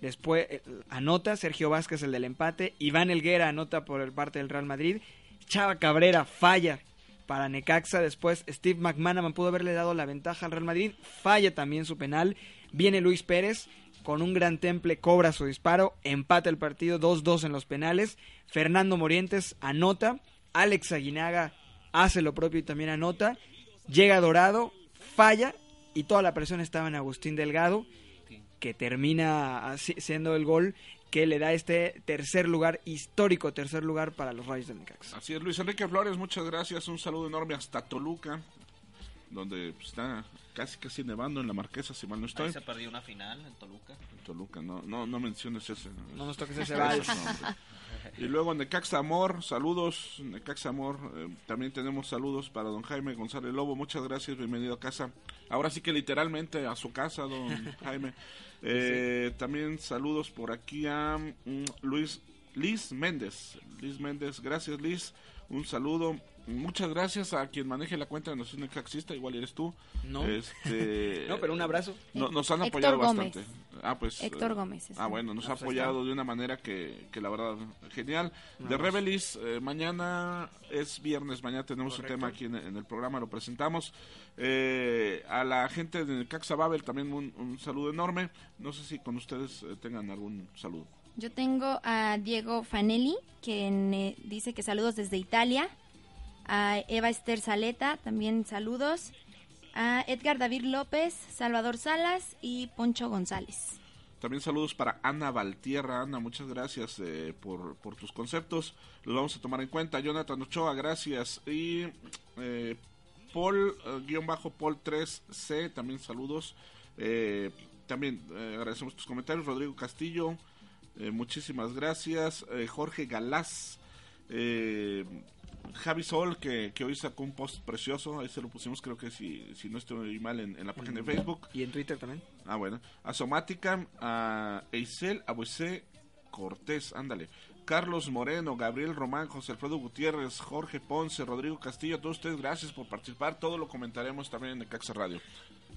Después eh, anota Sergio Vázquez el del empate. Iván Elguera anota por el parte del Real Madrid. Chava Cabrera falla para Necaxa. Después Steve McManaman pudo haberle dado la ventaja al Real Madrid. Falla también su penal. Viene Luis Pérez con un gran temple, cobra su disparo. Empata el partido 2-2 en los penales. Fernando Morientes anota. Alex Aguinaga hace lo propio y también anota. Llega Dorado, falla y toda la presión estaba en Agustín Delgado, que termina así- siendo el gol que le da este tercer lugar, histórico tercer lugar para los Rayos del Necaxa. Así es, Luis Enrique Flores, muchas gracias. Un saludo enorme hasta Toluca, donde pues, está casi casi nevando en la Marquesa, si mal no estoy. Ahí se perdió una final en Toluca. En Toluca, no, no, no menciones ese. No nos toques ese vals. *laughs* Y luego Necaxa Amor, saludos, Necaxa Amor, eh, también tenemos saludos para don Jaime González Lobo, muchas gracias, bienvenido a casa. Ahora sí que literalmente a su casa, don *laughs* Jaime. Eh, También saludos por aquí a mm, Luis Liz Méndez. Liz Méndez, gracias Liz, un saludo. Muchas gracias a quien maneje la cuenta de Nación Necaxista, igual eres tú. No. Este, *laughs* No, pero un abrazo. no- nos han Héctor apoyado Gómez. bastante. Ah, pues. Héctor eh, Gómez es Ah, bueno, nos ha apoyado está. de una manera que, que la verdad, genial. De. Rebelis, eh, mañana es viernes, mañana tenemos Correcto. un tema aquí en, en el programa, lo presentamos. Eh, a la gente de Caxa Babel también un, un saludo enorme. No sé si con ustedes eh, tengan algún saludo. Yo tengo a Diego Fanelli, que eh, dice que saludos desde Italia. A Eva Esther Saleta, también saludos. A Edgar David López, Salvador Salas y Poncho González. También saludos para Ana Valtierra. Ana, muchas gracias eh, por, por tus conceptos. Los vamos a tomar en cuenta. Jonathan Ochoa, gracias. Y eh, Paul, eh, guion bajo Paul 3C, también saludos. Eh, también agradecemos tus comentarios. Rodrigo Castillo, muchísimas gracias. Jorge Galás. Javi Sol, que, que hoy sacó un post precioso, ahí se lo pusimos, creo que si, si no estoy mal, en, en la página de Facebook. Y en Twitter también. Ah, bueno. A Somática, a Eisel, a Moisés Cortés, ándale. Carlos Moreno, Gabriel Román, José Alfredo Gutiérrez, Jorge Ponce, Rodrigo Castillo, a todos ustedes, gracias por participar. Todo lo comentaremos también en Necaxa Radio.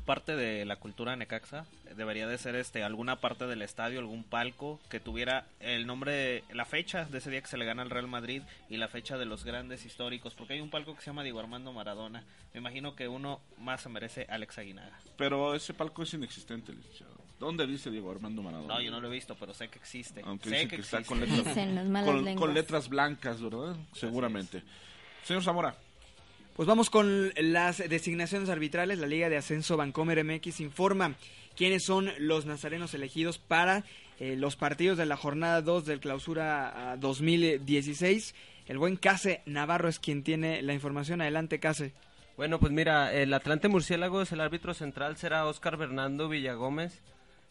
Parte de la cultura de Necaxa. Debería de ser este alguna parte del estadio, algún palco que tuviera el nombre, de, la fecha de ese día que se le gana al Real Madrid y la fecha de los grandes históricos, porque hay un palco que se llama Diego Armando Maradona. Me imagino que uno más se merece Alex Aguinaga. Pero ese palco es inexistente, licenciado. ¿Dónde dice Diego Armando Maradona? No, yo no lo he visto, pero sé que existe. Aunque sé dicen que, que, está existe. *laughs* con letras, con letras blancas, ¿verdad? Seguramente. Señor Zamora. Pues vamos con las designaciones arbitrales. La Liga de Ascenso Vancomer MX informa quiénes son los nazarenos elegidos para eh, los partidos de la jornada 2 del clausura ah, 2016. El buen Case Navarro es quien tiene la información. Adelante, Case. Bueno, pues mira, el Atlante Murciélagos, el árbitro central será Óscar Bernardo Villagómez,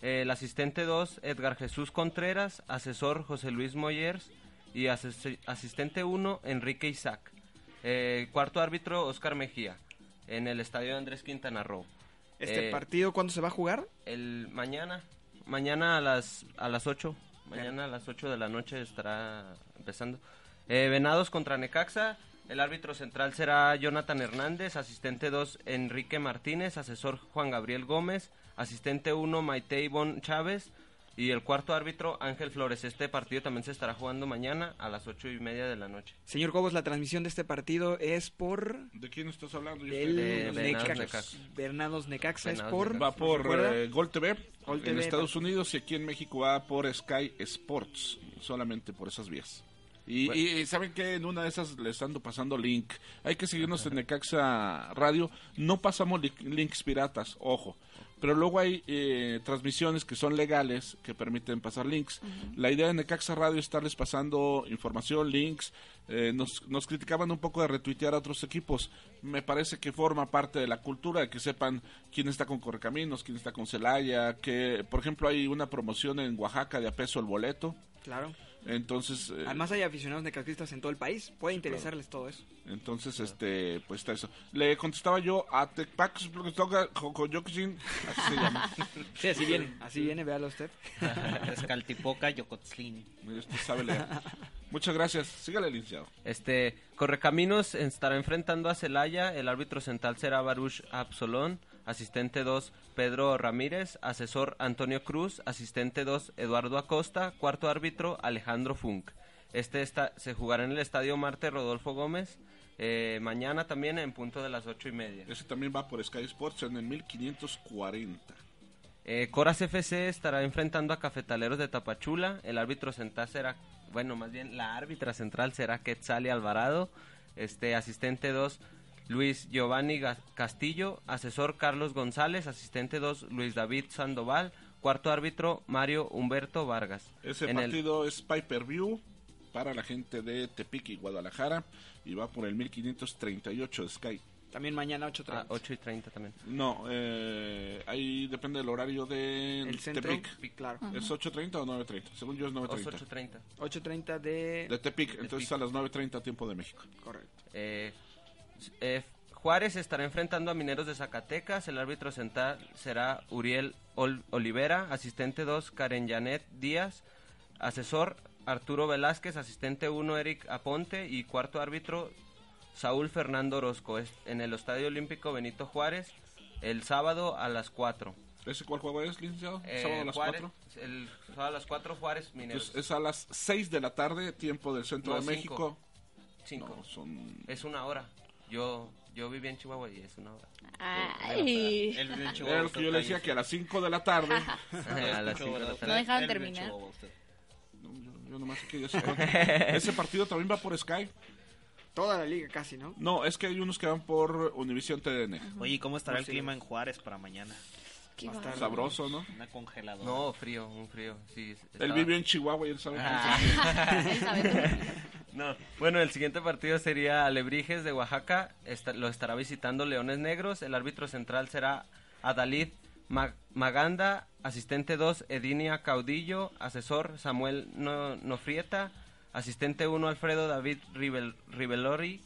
el asistente 2, Edgar Jesús Contreras, asesor José Luis Moyers y asistente 1, Enrique Isaac. Eh, cuarto árbitro, Óscar Mejía, en el estadio Andrés Quintana Roo. ¿Este Eh, partido cuándo se va a jugar? El mañana, mañana a las a las 8, mañana a las 8 de la noche estará empezando. Eh, Venados contra Necaxa, el árbitro central será Jonathan Hernández, asistente 2 Enrique Martínez, asesor Juan Gabriel Gómez, asistente 1 Maite Ivonne Chávez y el cuarto árbitro Ángel Flores. Este partido también se estará jugando mañana a las ocho y media de la noche. Señor Cobos, la transmisión de este partido es por... ¿De quién estás hablando? Yo estoy- De Venados Necaxa. Necaxa. Venados Necaxa es por... Necaxa. Va por eh, Gol TV Gol en TV, Estados Unidos y aquí en México va por Sky Sports, solamente por esas vías. Y, Bueno. y- y saben que en una de esas les ando pasando link. Hay que seguirnos en Necaxa Radio. No pasamos li- links piratas, ojo. Pero luego hay eh, transmisiones que son legales que permiten pasar links. La idea de Necaxa Radio es estarles pasando información, links. Eh, nos, nos criticaban un poco de retuitear a otros equipos. Me parece que forma parte de la cultura de que sepan quién está con Correcaminos, quién está con Celaya. Que, por ejemplo, hay una promoción en Oaxaca de a peso el boleto. Claro. Entonces, eh, Además hay aficionados necaxistas en todo el país. Puede interesarles todo eso. entonces, este, pues está eso. Le contestaba yo a Tecpax, porque toca Jocoyoxin, así se llama. *laughs* Sí, así viene. Así viene, véalo usted. *laughs* Escaltipoca, Yocotzlin. Usted sabe leer. Muchas gracias. Sígale, licenciado. Este, Correcaminos estará enfrentando a Celaya, el árbitro central será Baruch Absolón, asistente 2 Pedro Ramírez, asesor Antonio Cruz, asistente 2 Eduardo Acosta, cuarto árbitro Alejandro Funk. Este está, se jugará en el estadio Marte Rodolfo Gómez, eh, mañana también en punto de las ocho y media. Ese también va por Sky Sports en el 1540. Eh, Coras FC estará enfrentando a Cafetaleros de Tapachula. El árbitro central será, bueno, más bien la árbitra central será Quetzali Alvarado. Este asistente 2, Luis Giovanni Castillo. Asesor Carlos González. Asistente 2, Luis David Sandoval. Cuarto árbitro, Mario Humberto Vargas. Ese En el- partido es Pay Per View para la gente de Tepic y Guadalajara y va por el 1538 de Sky. También mañana 8.30. Ah, 8 y 30 también. No, eh, ahí depende del horario de El centro, Tepic. claro. ¿Es 8.30 o 9.30? Según yo es 9.30. 8.30. 8.30 de... De Tepic, entonces a las 9.30 tiempo de México. Correcto. Eh, eh, Juárez estará enfrentando a Mineros de Zacatecas. El árbitro central será Uriel Ol- Olivera. Asistente 2, Karen Janet Díaz. Asesor Arturo Velázquez. Asistente 1, Eric Aponte. Y cuarto árbitro, Saúl Fernando Orozco. Es en el Estadio Olímpico Benito Juárez. El sábado a las 4. ¿Ese cuál juego es, licenciado? Eh, ¿Sábado a las Juárez- 4? El sábado a las 4, Juárez Mineros. Entonces es a las 6 de la tarde, tiempo del centro No, de cinco. México. Cinco. No, son... Es una hora. Yo, yo viví en Chihuahua y es una hora. Ay. Él vive en Chihuahua, Era lo que yo le decía que a las 5 de la tarde. A las cinco de la tarde. *laughs* No dejaban Él terminar. No, yo, yo nomás sé que yo sé. *laughs* Ese partido también va por Sky. Toda la liga casi, ¿no? No, es que hay unos que van por Univision TDN. Oye, ¿y ¿cómo estará No, el sí. clima en Juárez para mañana? Qué Va a Sabroso, ¿no? Una congeladora. No, frío, un frío. Sí, Él estaba- vive en Chihuahua y él sabe. Ah. *laughs* Él sabe todo. No, bueno, el siguiente partido sería Alebrijes de Oaxaca, esta- lo estará visitando Leones Negros, el árbitro central será Adalid Ma- Maganda, asistente 2 Edinia Caudillo, asesor Samuel no Nofrieta, asistente 1 Alfredo David Rivel- Rivelori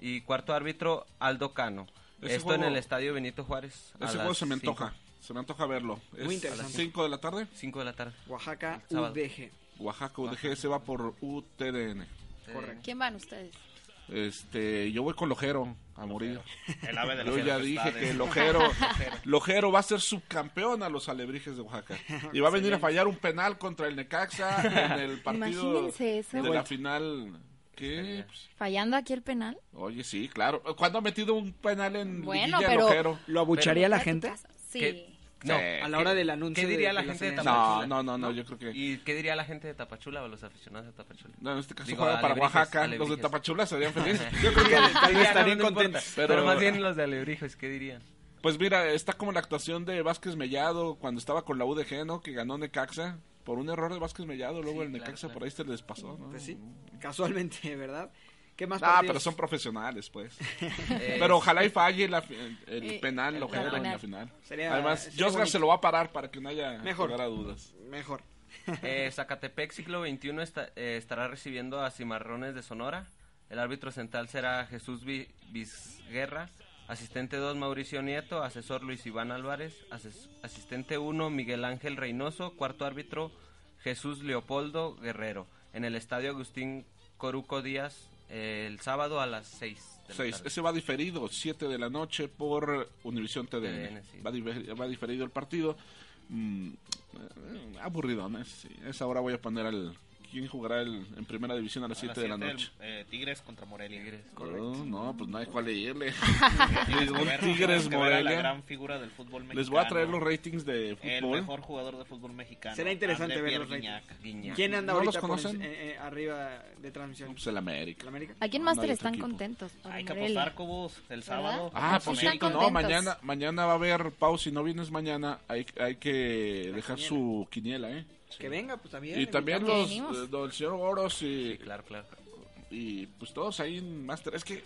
y cuarto árbitro Aldo Cano. Ese Esto juego- en el Estadio Benito Juárez. Ese juego se me cinco- antoja. Se me antoja verlo. Muy Es interesante. a las 5 de la tarde. cinco de la tarde. Oaxaca. UDG. Oaxaca UDG se va por UTDN. Correcto. ¿Quién van ustedes? Este, yo voy con Lojero. a morir. El ave de Yo ya dije que el ojero, el *laughs* ojero va a ser subcampeón a los alebrijes de Oaxaca. *laughs* Y va a venir a fallar un penal contra el Necaxa en el *laughs* partido de la final. ¿Qué? Pues, Fallando aquí el penal. oye, sí, claro. ¿Cuándo ha metido un penal en Bueno, liguilla el pero- ojero? ¿Lo abucharía Pero- la gente? Sí. ¿Qué? No, a la hora del anuncio ¿Qué diría de- la gente de. Tapachula? No, no, no, no, yo creo que- ¿Y qué diría la gente de Tapachula o los aficionados de Tapachula? No, en este caso Digo, juega para alebrijes, Oaxaca. Los de Tapachula serían felices. *laughs* Yo creo que Tal vez Ya, no, estarían importa. contentos. Pero, Pero- más bien los de Alebrijes, ¿qué dirían? Pues mira, está como la actuación de Vázquez Mellado cuando estaba con la UDG, ¿no? Que ganó Necaxa. Por un error de Vázquez Mellado, luego Sí, el claro, Necaxa claro. por ahí se les pasó, ¿no? Pues sí, casualmente, *laughs* ¿verdad? ¿Qué más Ah, partidos? pero son profesionales, pues. *laughs* Pero ojalá y falle la el, Eh, penal, el ojero en la final. Sería- Además, sería Josgar bonito. se lo va a parar para que no haya Mejor. lugar a dudas. Mejor. Eh, Zacatepec siglo XXI está- eh, estará recibiendo a Cimarrones de Sonora. El árbitro central será Jesús Vi- Vizguerra. Asistente 2 Mauricio Nieto. Asesor Luis Iván Álvarez. ases- asistente 1 Miguel Ángel Reynoso. Cuarto árbitro Jesús Leopoldo Guerrero. En el estadio Agustín Coruco Díaz el sábado a las 6. de la Seis. tarde. Ese va diferido, 7 de la noche por Univisión TDN. TDN, sí. va, difer- va diferido el partido. Mm, eh, aburridón, sí. Esa hora voy a poner al... ¿Quién jugará el- en primera división a las A las 7 de la noche? el, eh, Tigres contra Morelia. Oh, no, pues no hay cuál *laughs* ver- Tigres tienes que ver a la Morelia. gran figura del fútbol mexicano. Les voy a traer los ratings de El fútbol. mejor jugador de fútbol mexicano. Será interesante André ver los ratings. Guignac. ¿Quién anda ¿No ahorita los en- eh, eh, arriba de transmisión? Pues el América. ¿El América? Aquí en No, no Master están equipo. contentos. Hay que Morelia. apostar, Cobos, el sábado. Ah, por están cierto, no, contentos. mañana, mañana va a haber, Pau, si no vienes mañana, hay, hay que dejar su quiniela, ¿eh? Que venga, pues también. Y también los, eh, el señor Oros y, claro, claro. y pues todos ahí en Master. Es que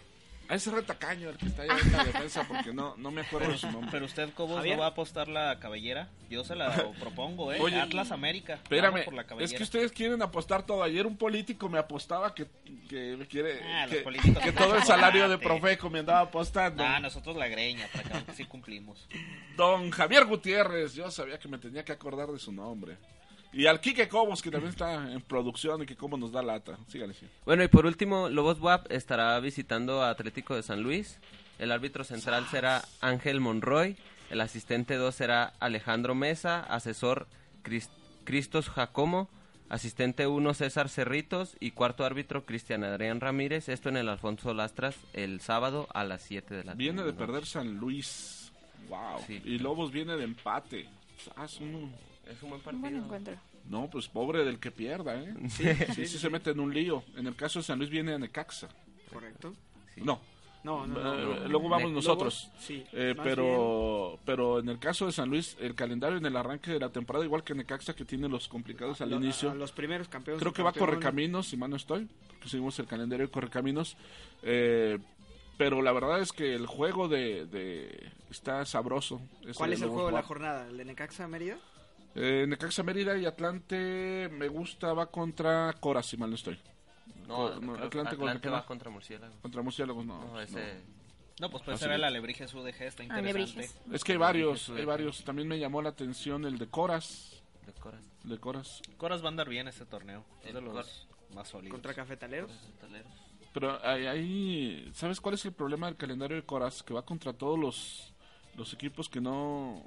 a ese retacaño el que está allá en la *laughs* defensa porque no, no me acuerdo de su nombre. Pero usted, Cobos, no va a apostar la cabellera. Yo se la *laughs* propongo, ¿eh? Oye, Atlas América. Espérame, por la es que ustedes quieren apostar todo. Ayer un político me apostaba que, que me quiere Ah, los que, que son todo el *laughs* salario de. Profeco me andaba apostando. Ah, nosotros la greña, para que sí cumplimos. Don Javier Gutiérrez, yo sabía que me tenía que acordar de su nombre. Y al Quique Cobos, que también está en producción y que como nos da lata. Sígale, sí. Bueno, y por último, Lobos WAP estará visitando a Atlético de San Luis. El árbitro central será Ángel Monroy. El asistente 2 será Alejandro Mesa. Asesor Cris- Cristos Jacomo. Asistente 1 César Cerritos. Y cuarto árbitro Cristian Adrián Ramírez. Esto en el Alfonso Lastras el sábado a las 7 de la tarde. Viene de perder San Luis. Wow. Y Lobos viene de empate. Ah, es un- Es un buen Un partido. buen encuentro. No, pues pobre del que pierda, ¿eh? Sí, sí, sí, sí se mete en un lío. En el caso de San Luis viene a Necaxa. Correcto. No. No, no, no, Eh, no. luego vamos Ne- nosotros. Sí, Eh, pero pero en el caso de San Luis, el calendario en el arranque de la temporada, igual que Necaxa, que tiene los complicados al inicio. a los primeros campeones. Creo que va a. Correcaminos, si mal no estoy, porque seguimos el calendario de Correcaminos. Eh, pero la verdad es que el juego de, de- está sabroso. ¿Cuál es el juego de la jornada? ¿El de Necaxa Mérida? Eh, Necaxa Mérida y Atlante me gusta, va contra Cora, si mal no estoy. No, Co- que Atlante, Atlante contra va contra Murciélagos. Contra Murciélagos, no. No, ese- No, pues puede Así ser es. el Alebrijes UDG, está interesante. Alebrijes. Es que hay varios, hay varios. También me llamó la atención el de Coras. De Coras. De Coras. Coras va a andar bien este torneo. Es El de los Cor- más sólidos. ¿Contra Cafetaleros? Pero ahí, ahí- ¿sabes cuál es el problema del calendario de Coras? Que va contra todos los, los equipos que no,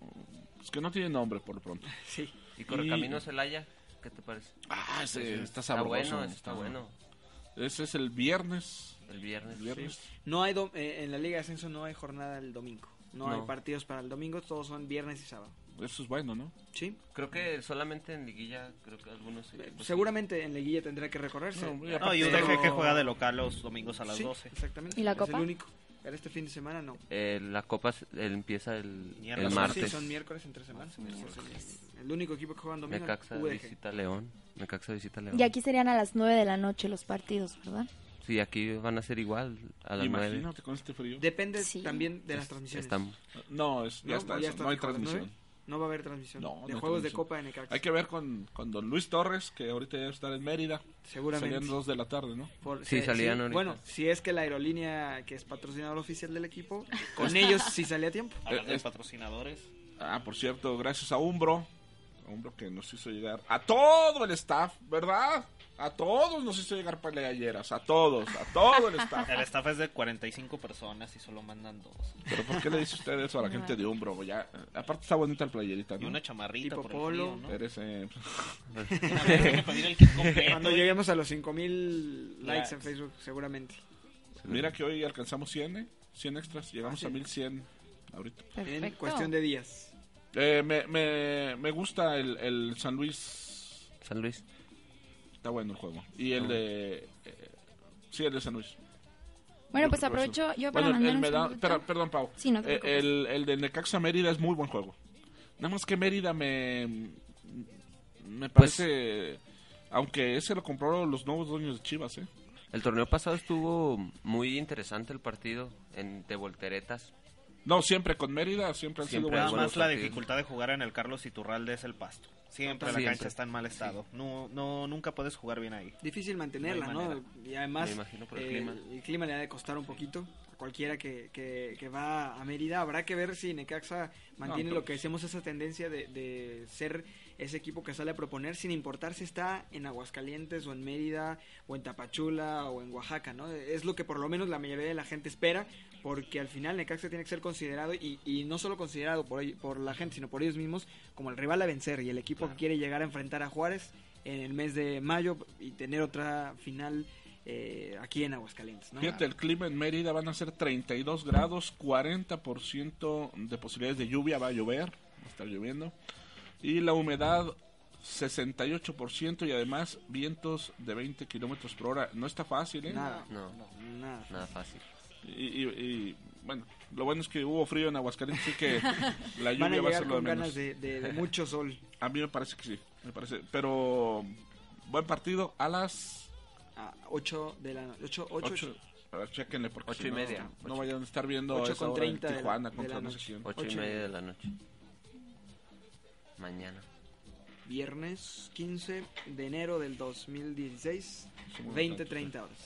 pues que no tienen nombre por lo pronto. *laughs* Sí. ¿Y Correcaminos Celaya? ¿Qué te parece? Ah, ese está sabroso. bueno, ese está bueno. Ese es el viernes. El viernes. El viernes. Sí. No hay dom- eh, en la Liga de Ascenso no hay jornada el domingo. No, hay partidos para el domingo, todos son viernes y sábado. Eso es bueno, ¿no? Sí. Creo que solamente en liguilla, creo que algunos... equipos- Seguramente en Liguilla tendrá que recorrerse. No, y No, y que juega de local los domingos a las Sí, 12. Exactamente. ¿Y la Es Copa? el único. Pero este fin de semana no. Eh, la copa el- empieza el, Miércoles. el Sí, martes. son miércoles entre semanas. El único equipo que juega en domingo Necaxa UDG. visita León. Necaxa visita León. Y aquí serían a las 9 de la noche los partidos, ¿verdad? Sí, aquí van a ser igual a las nueve. Imagínate con este frío. Depende Sí. también de las Es- transmisiones. estamos. No, es, ya ¿No? está, ¿Ya está no hay transmisión. No va a haber transmisión. No, de no juegos de. Copa de Necaxa. Hay que ver con, con don Luis Torres, que ahorita ya está en Mérida. Seguramente. Salían dos de la tarde, ¿no? Por- Sí, se- salían ahorita. Bueno, si es que la aerolínea que es patrocinador oficial del equipo, con ellos sí salía a tiempo. Hablando Eh, de es- patrocinadores. Ah, por cierto, gracias a Umbro. A Umbro que nos hizo llegar a todo el staff, ¿verdad? A todos nos hizo llegar peleayeras, a todos, a todo el staff. *laughs* El staff es de 45 personas y solo mandan dos. Pero ¿por qué le dice usted eso a la gente de Umbro? Ya, eh, aparte está bonita el playerita, ¿no? Y una chamarrita por el Hipopolo. frío, ¿no? Eres, eh, *laughs* Cuando lleguemos a los 5000 Ya. likes en Facebook, seguramente. Mira que hoy alcanzamos 100, ¿eh? 100 extras, llegamos Ah, sí. a 1100 ahorita. En cuestión de días. Eh, me, me, me gusta el, el San Luis. San Luis. Está bueno el juego. Y el Ah. de... eh, sí, el de San Luis. Bueno, Yo pues aprovecho yo para Bueno, mandar el un perdón, Pau. Sí, no te Eh, el, el de Necaxa Mérida es muy buen juego. Nada más que Mérida me... Me Pues- parece... aunque ese lo compraron los nuevos dueños de Chivas, ¿eh? El torneo pasado estuvo muy interesante el partido en, de volteretas. No, siempre con Mérida, siempre han Siempre sido buenos más la dificultad de jugar en el Carlos Iturralde es el pasto. Siempre la Siempre. cancha está en mal estado. No, no, nunca puedes jugar bien ahí. Difícil mantenerla, No. Y además, Me imagino por el eh, clima. el clima le ha de costar un poquito cualquiera que, que, que va a Mérida. Habrá que ver si Necaxa mantiene No, lo pero- que decimos, esa tendencia de, de ser ese equipo que sale a proponer, sin importar si está en Aguascalientes o en Mérida o en Tapachula o en Oaxaca, ¿no? Es lo que por lo menos la mayoría de la gente espera, porque al final Necaxa tiene que ser considerado, y, y no solo considerado por, por la gente, sino por ellos mismos, como el rival a vencer y el equipo que quiere llegar a enfrentar a Juárez en el mes de mayo y tener otra final eh, aquí en Aguascalientes, ¿no? Fíjate, el clima en Mérida van a ser 32 grados, 40% de posibilidades de lluvia, va a llover, va a estar lloviendo. Y la humedad 68% y además vientos de 20 kilómetros por hora. No está fácil, ¿eh? Nada. No, nada. Nada fácil. Y, y- y, bueno, lo bueno es que hubo frío en Aguascalientes, así que *laughs* la Van a lluvia va a ser lo de menos. ganas de, de- de mucho sol. *laughs* A mí me parece que sí, me parece. Pero buen partido a las A 8 de la noche. 8, 8. A ver, chéquenle porque Ocho si y no, media. No vayan a estar viendo Ocho a esa con hora en 30 de la- Tijuana de la no sé noche. quién. Ocho, Ocho y y media de la noche. Mañana. Viernes 15 de enero del 2016, Somos 20, tantos, 30 horas.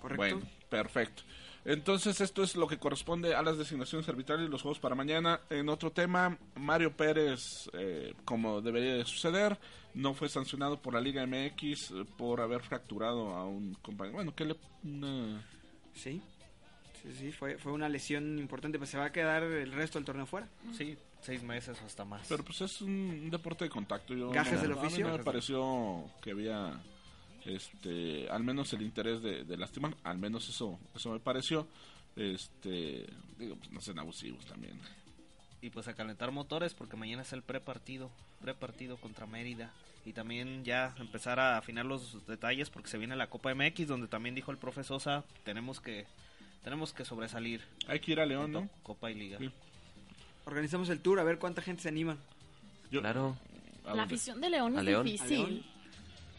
¿Correcto? Bueno, perfecto. Entonces esto es lo que corresponde a las designaciones arbitrales y los juegos para mañana. En otro tema, Mario Pérez, eh, como debería de suceder, no fue sancionado por la Liga MX eh, por haber fracturado a un compañero. Bueno, que le... una- Sí. Sí, sí, fue, fue una lesión importante, pues se va a quedar el resto del torneo fuera. Sí, seis meses o hasta más. Pero pues es un deporte de contacto. Yo Gajes no- del a mí oficio. me pareció que había este al menos el interés de, de lastimar. Al menos eso eso me pareció. Este, digo, pues no sean abusivos también. Y pues a calentar motores porque mañana es el prepartido, prepartido contra Mérida. Y también ya empezar a afinar los detalles porque se viene la Copa MX donde también dijo el profe Sosa, tenemos que tenemos que sobresalir. Hay que ir a León, ¿no? Copa y Liga. Organizamos el tour, a ver cuánta gente se anima. Claro. La afición de León ¿A es León? difícil.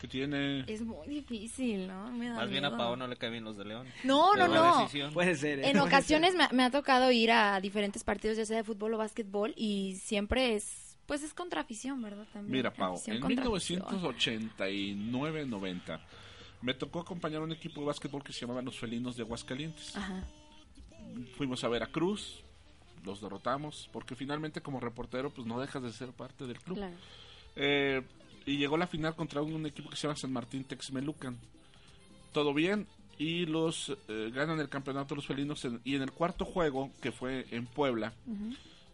Tiene Es muy difícil, ¿no? Me da Más bien a. Pau no le caen bien los de León. No, no, no. decisión- Puede ser. ¿eh? En Puede ocasiones me, me ha tocado ir a diferentes partidos, ya sea de fútbol o básquetbol, y siempre es, pues es contra afición, ¿verdad? También. Mira, Pau, Afición en contra afición. 1989-90 me tocó acompañar a un equipo de básquetbol que se llamaba Los Felinos de Aguascalientes. Ajá. Fuimos a Veracruz, los derrotamos, porque finalmente como reportero pues no dejas de ser parte del club. Claro. Eh, y llegó la final contra un equipo que se llama San Martín Texmelucan. Todo bien y los eh, ganan el campeonato los felinos en- y en el cuarto juego que fue en Puebla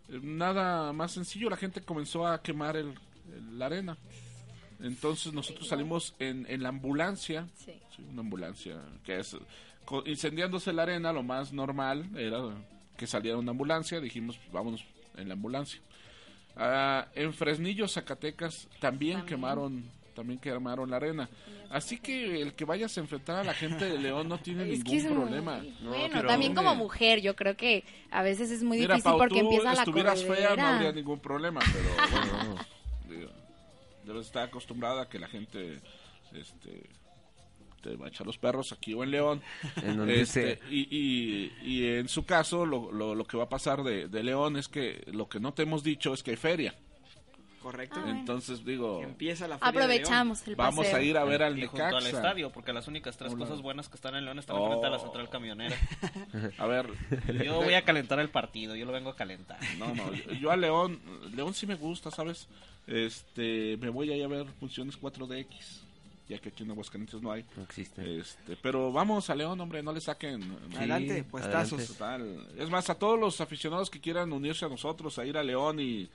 eh, nada más sencillo la gente comenzó a quemar el, el- la arena entonces nosotros salimos en, en la ambulancia Sí. sí, una ambulancia que es co- incendiándose la arena lo más normal era que saliera una ambulancia dijimos pues, vámonos en la ambulancia Ah, en Fresnillo, Zacatecas, también, quemaron también quemaron la arena. Así que el que vayas a enfrentar a la gente de León no tiene *laughs* Es ningún muy- problema. bueno, pero- también como mujer, yo creo que a veces es muy Mira, difícil Pau, porque empieza la estuvieras fea, no corredera. habría ningún problema, pero *laughs* bueno, digo, debes estar acostumbrada a que la gente este, te va a echar los perros aquí o en León. *laughs* En donde Este, y, y, y en su caso, lo, lo, lo que va a pasar de, de León es que lo que no te hemos dicho es que hay feria. Correcto. Ah. Entonces, digo, Empieza la feria Aprovechamos el vamos paseo. a ir a ver al Y junto al Necaxa. estadio, porque las únicas tres Hola. cosas buenas que están en León están Oh. frente a la central camionera. A ver, *laughs* Yo voy a calentar el partido, yo lo vengo a calentar. No, no, yo, yo a León, León sí me gusta, ¿sabes? Este, me voy a ir a ver funciones 4DX. Ya que aquí en Aguascalientes no hay. No existe. Este, pero vamos a León, hombre, no le saquen. Adelante, puestazos. Total. Es más, a todos los aficionados que quieran unirse a nosotros, a ir a León y,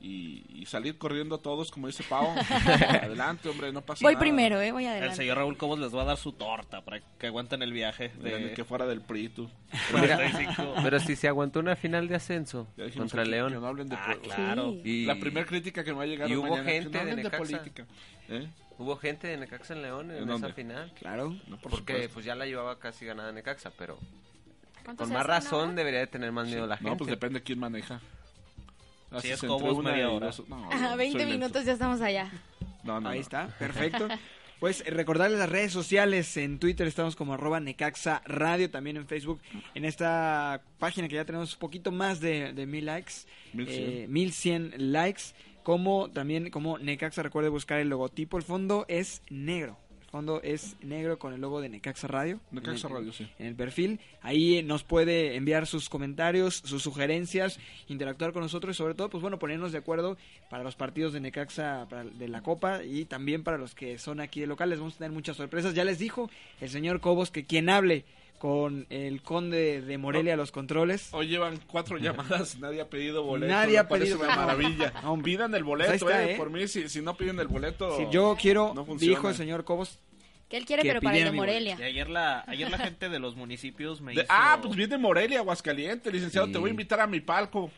y, y salir corriendo todos, como dice Pau. *laughs* adelante, hombre, no pasa Voy nada. primero, ¿eh? Voy El adelante. señor Raúl Cobos les va a dar su torta para que aguanten el viaje. De... que fuera del PRI, tú. *laughs* Mira, 45. pero si se aguantó una final de ascenso contra que- León. que no hablen de Ah, claro. Y- La primera crítica que me va a llegar y hubo mañana, que gente no de hablen de, Necaxa. política. ¿Eh? Hubo gente de Necaxa en León en, ¿En esa final. Claro. No, por Porque supuesto. pues ya la llevaba casi ganada Necaxa, pero ¿Cuánto con más razón no? debería de tener más miedo la gente. No, pues depende de quién maneja. Si Haces es una media hora. dos- no, Ajá, soy 20 lento. minutos ya estamos allá. No, no, Ahí no. está, *laughs* perfecto. Pues eh, recordarles las redes sociales, en Twitter estamos como arroba Necaxa Radio, también en Facebook, en esta página que ya tenemos un poquito más de, de mil likes, 1100. eh, 1100 likes, como también como Necaxa, recuerde buscar el logotipo, el fondo es negro, el fondo es negro con el logo de Necaxa Radio. Necaxa el- Radio, sí. En el perfil, ahí nos puede enviar sus comentarios, sus sugerencias, interactuar con nosotros y sobre todo, pues bueno, ponernos de acuerdo para los partidos de Necaxa para- de la Copa y también para los que son aquí de locales. Vamos a tener muchas sorpresas. Ya les dijo el señor Cobos que quien hable con el conde de Morelia a los controles. Hoy llevan cuatro llamadas, *laughs* nadie ha pedido boleto. Nadie ha pedido- una maravilla. *laughs* No, Pidan el pues boleto, está, eh. ¿eh? Por mí, si, si no piden el boleto. Si yo quiero, no dijo el señor Cobos, Que él quiere, Que pero para el pidiera de Morelia. Y ayer la, ayer la gente de los municipios me De- hizo... ah, pues viene Morelia, Aguascalientes, licenciado. Sí. Te voy a invitar a mi palco.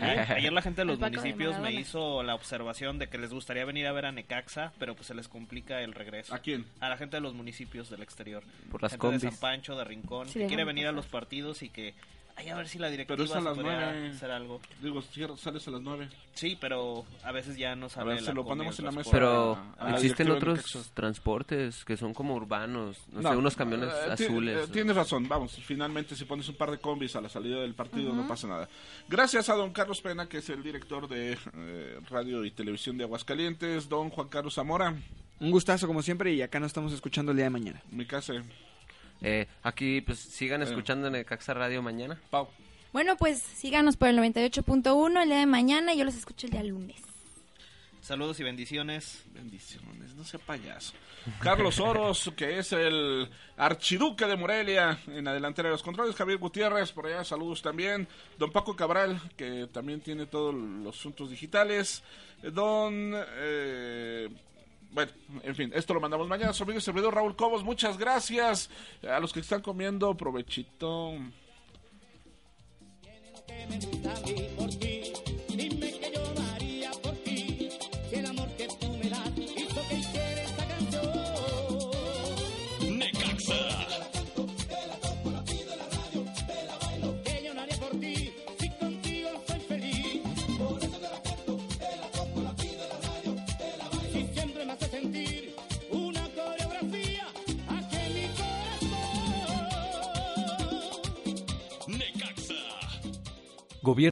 ¿Eh? Ayer la gente de los de municipios me hizo la observación de que les gustaría venir a ver a Necaxa, pero pues se les complica el regreso. ¿A quién? A la gente de los municipios del exterior. Por las gente de. San Pancho, de Rincón, Sí, que quiere venir a los partidos y que... Ay, a ver si la directiva Pero es a las nueve. hacer algo. Digo, sales a las nueve. Sí, pero a veces ya no A sale ver, la se lo ponemos en la mesa. Pero a la existen otros transportes que son como urbanos, no, sé, No, unos camiones eh, azules. eh, tienes razón, vamos, finalmente si pones un par de combis a la salida del partido no pasa nada. Gracias a don Carlos Pena, que es el director de eh, Radio y Televisión de Aguascalientes, don Juan Carlos Zamora, un gustazo como siempre y acá nos estamos escuchando el día de mañana. mi casa, Eh, aquí pues sigan escuchando Necaxa Radio mañana. Pau. Bueno, pues síganos por el 98.1 el día de mañana y yo los escucho el día lunes. Saludos y bendiciones. Bendiciones, no sea payaso. Carlos Oros, que es el archiduque de Morelia, en la delantera de los controles. Javier Gutiérrez, por allá, saludos también. Don Paco Cabral, que también tiene todos los asuntos digitales. Don... eh, bueno, en fin, esto lo mandamos mañana. Su amigo y servidor Raúl Cobos, muchas gracias. A los que están comiendo, provechito.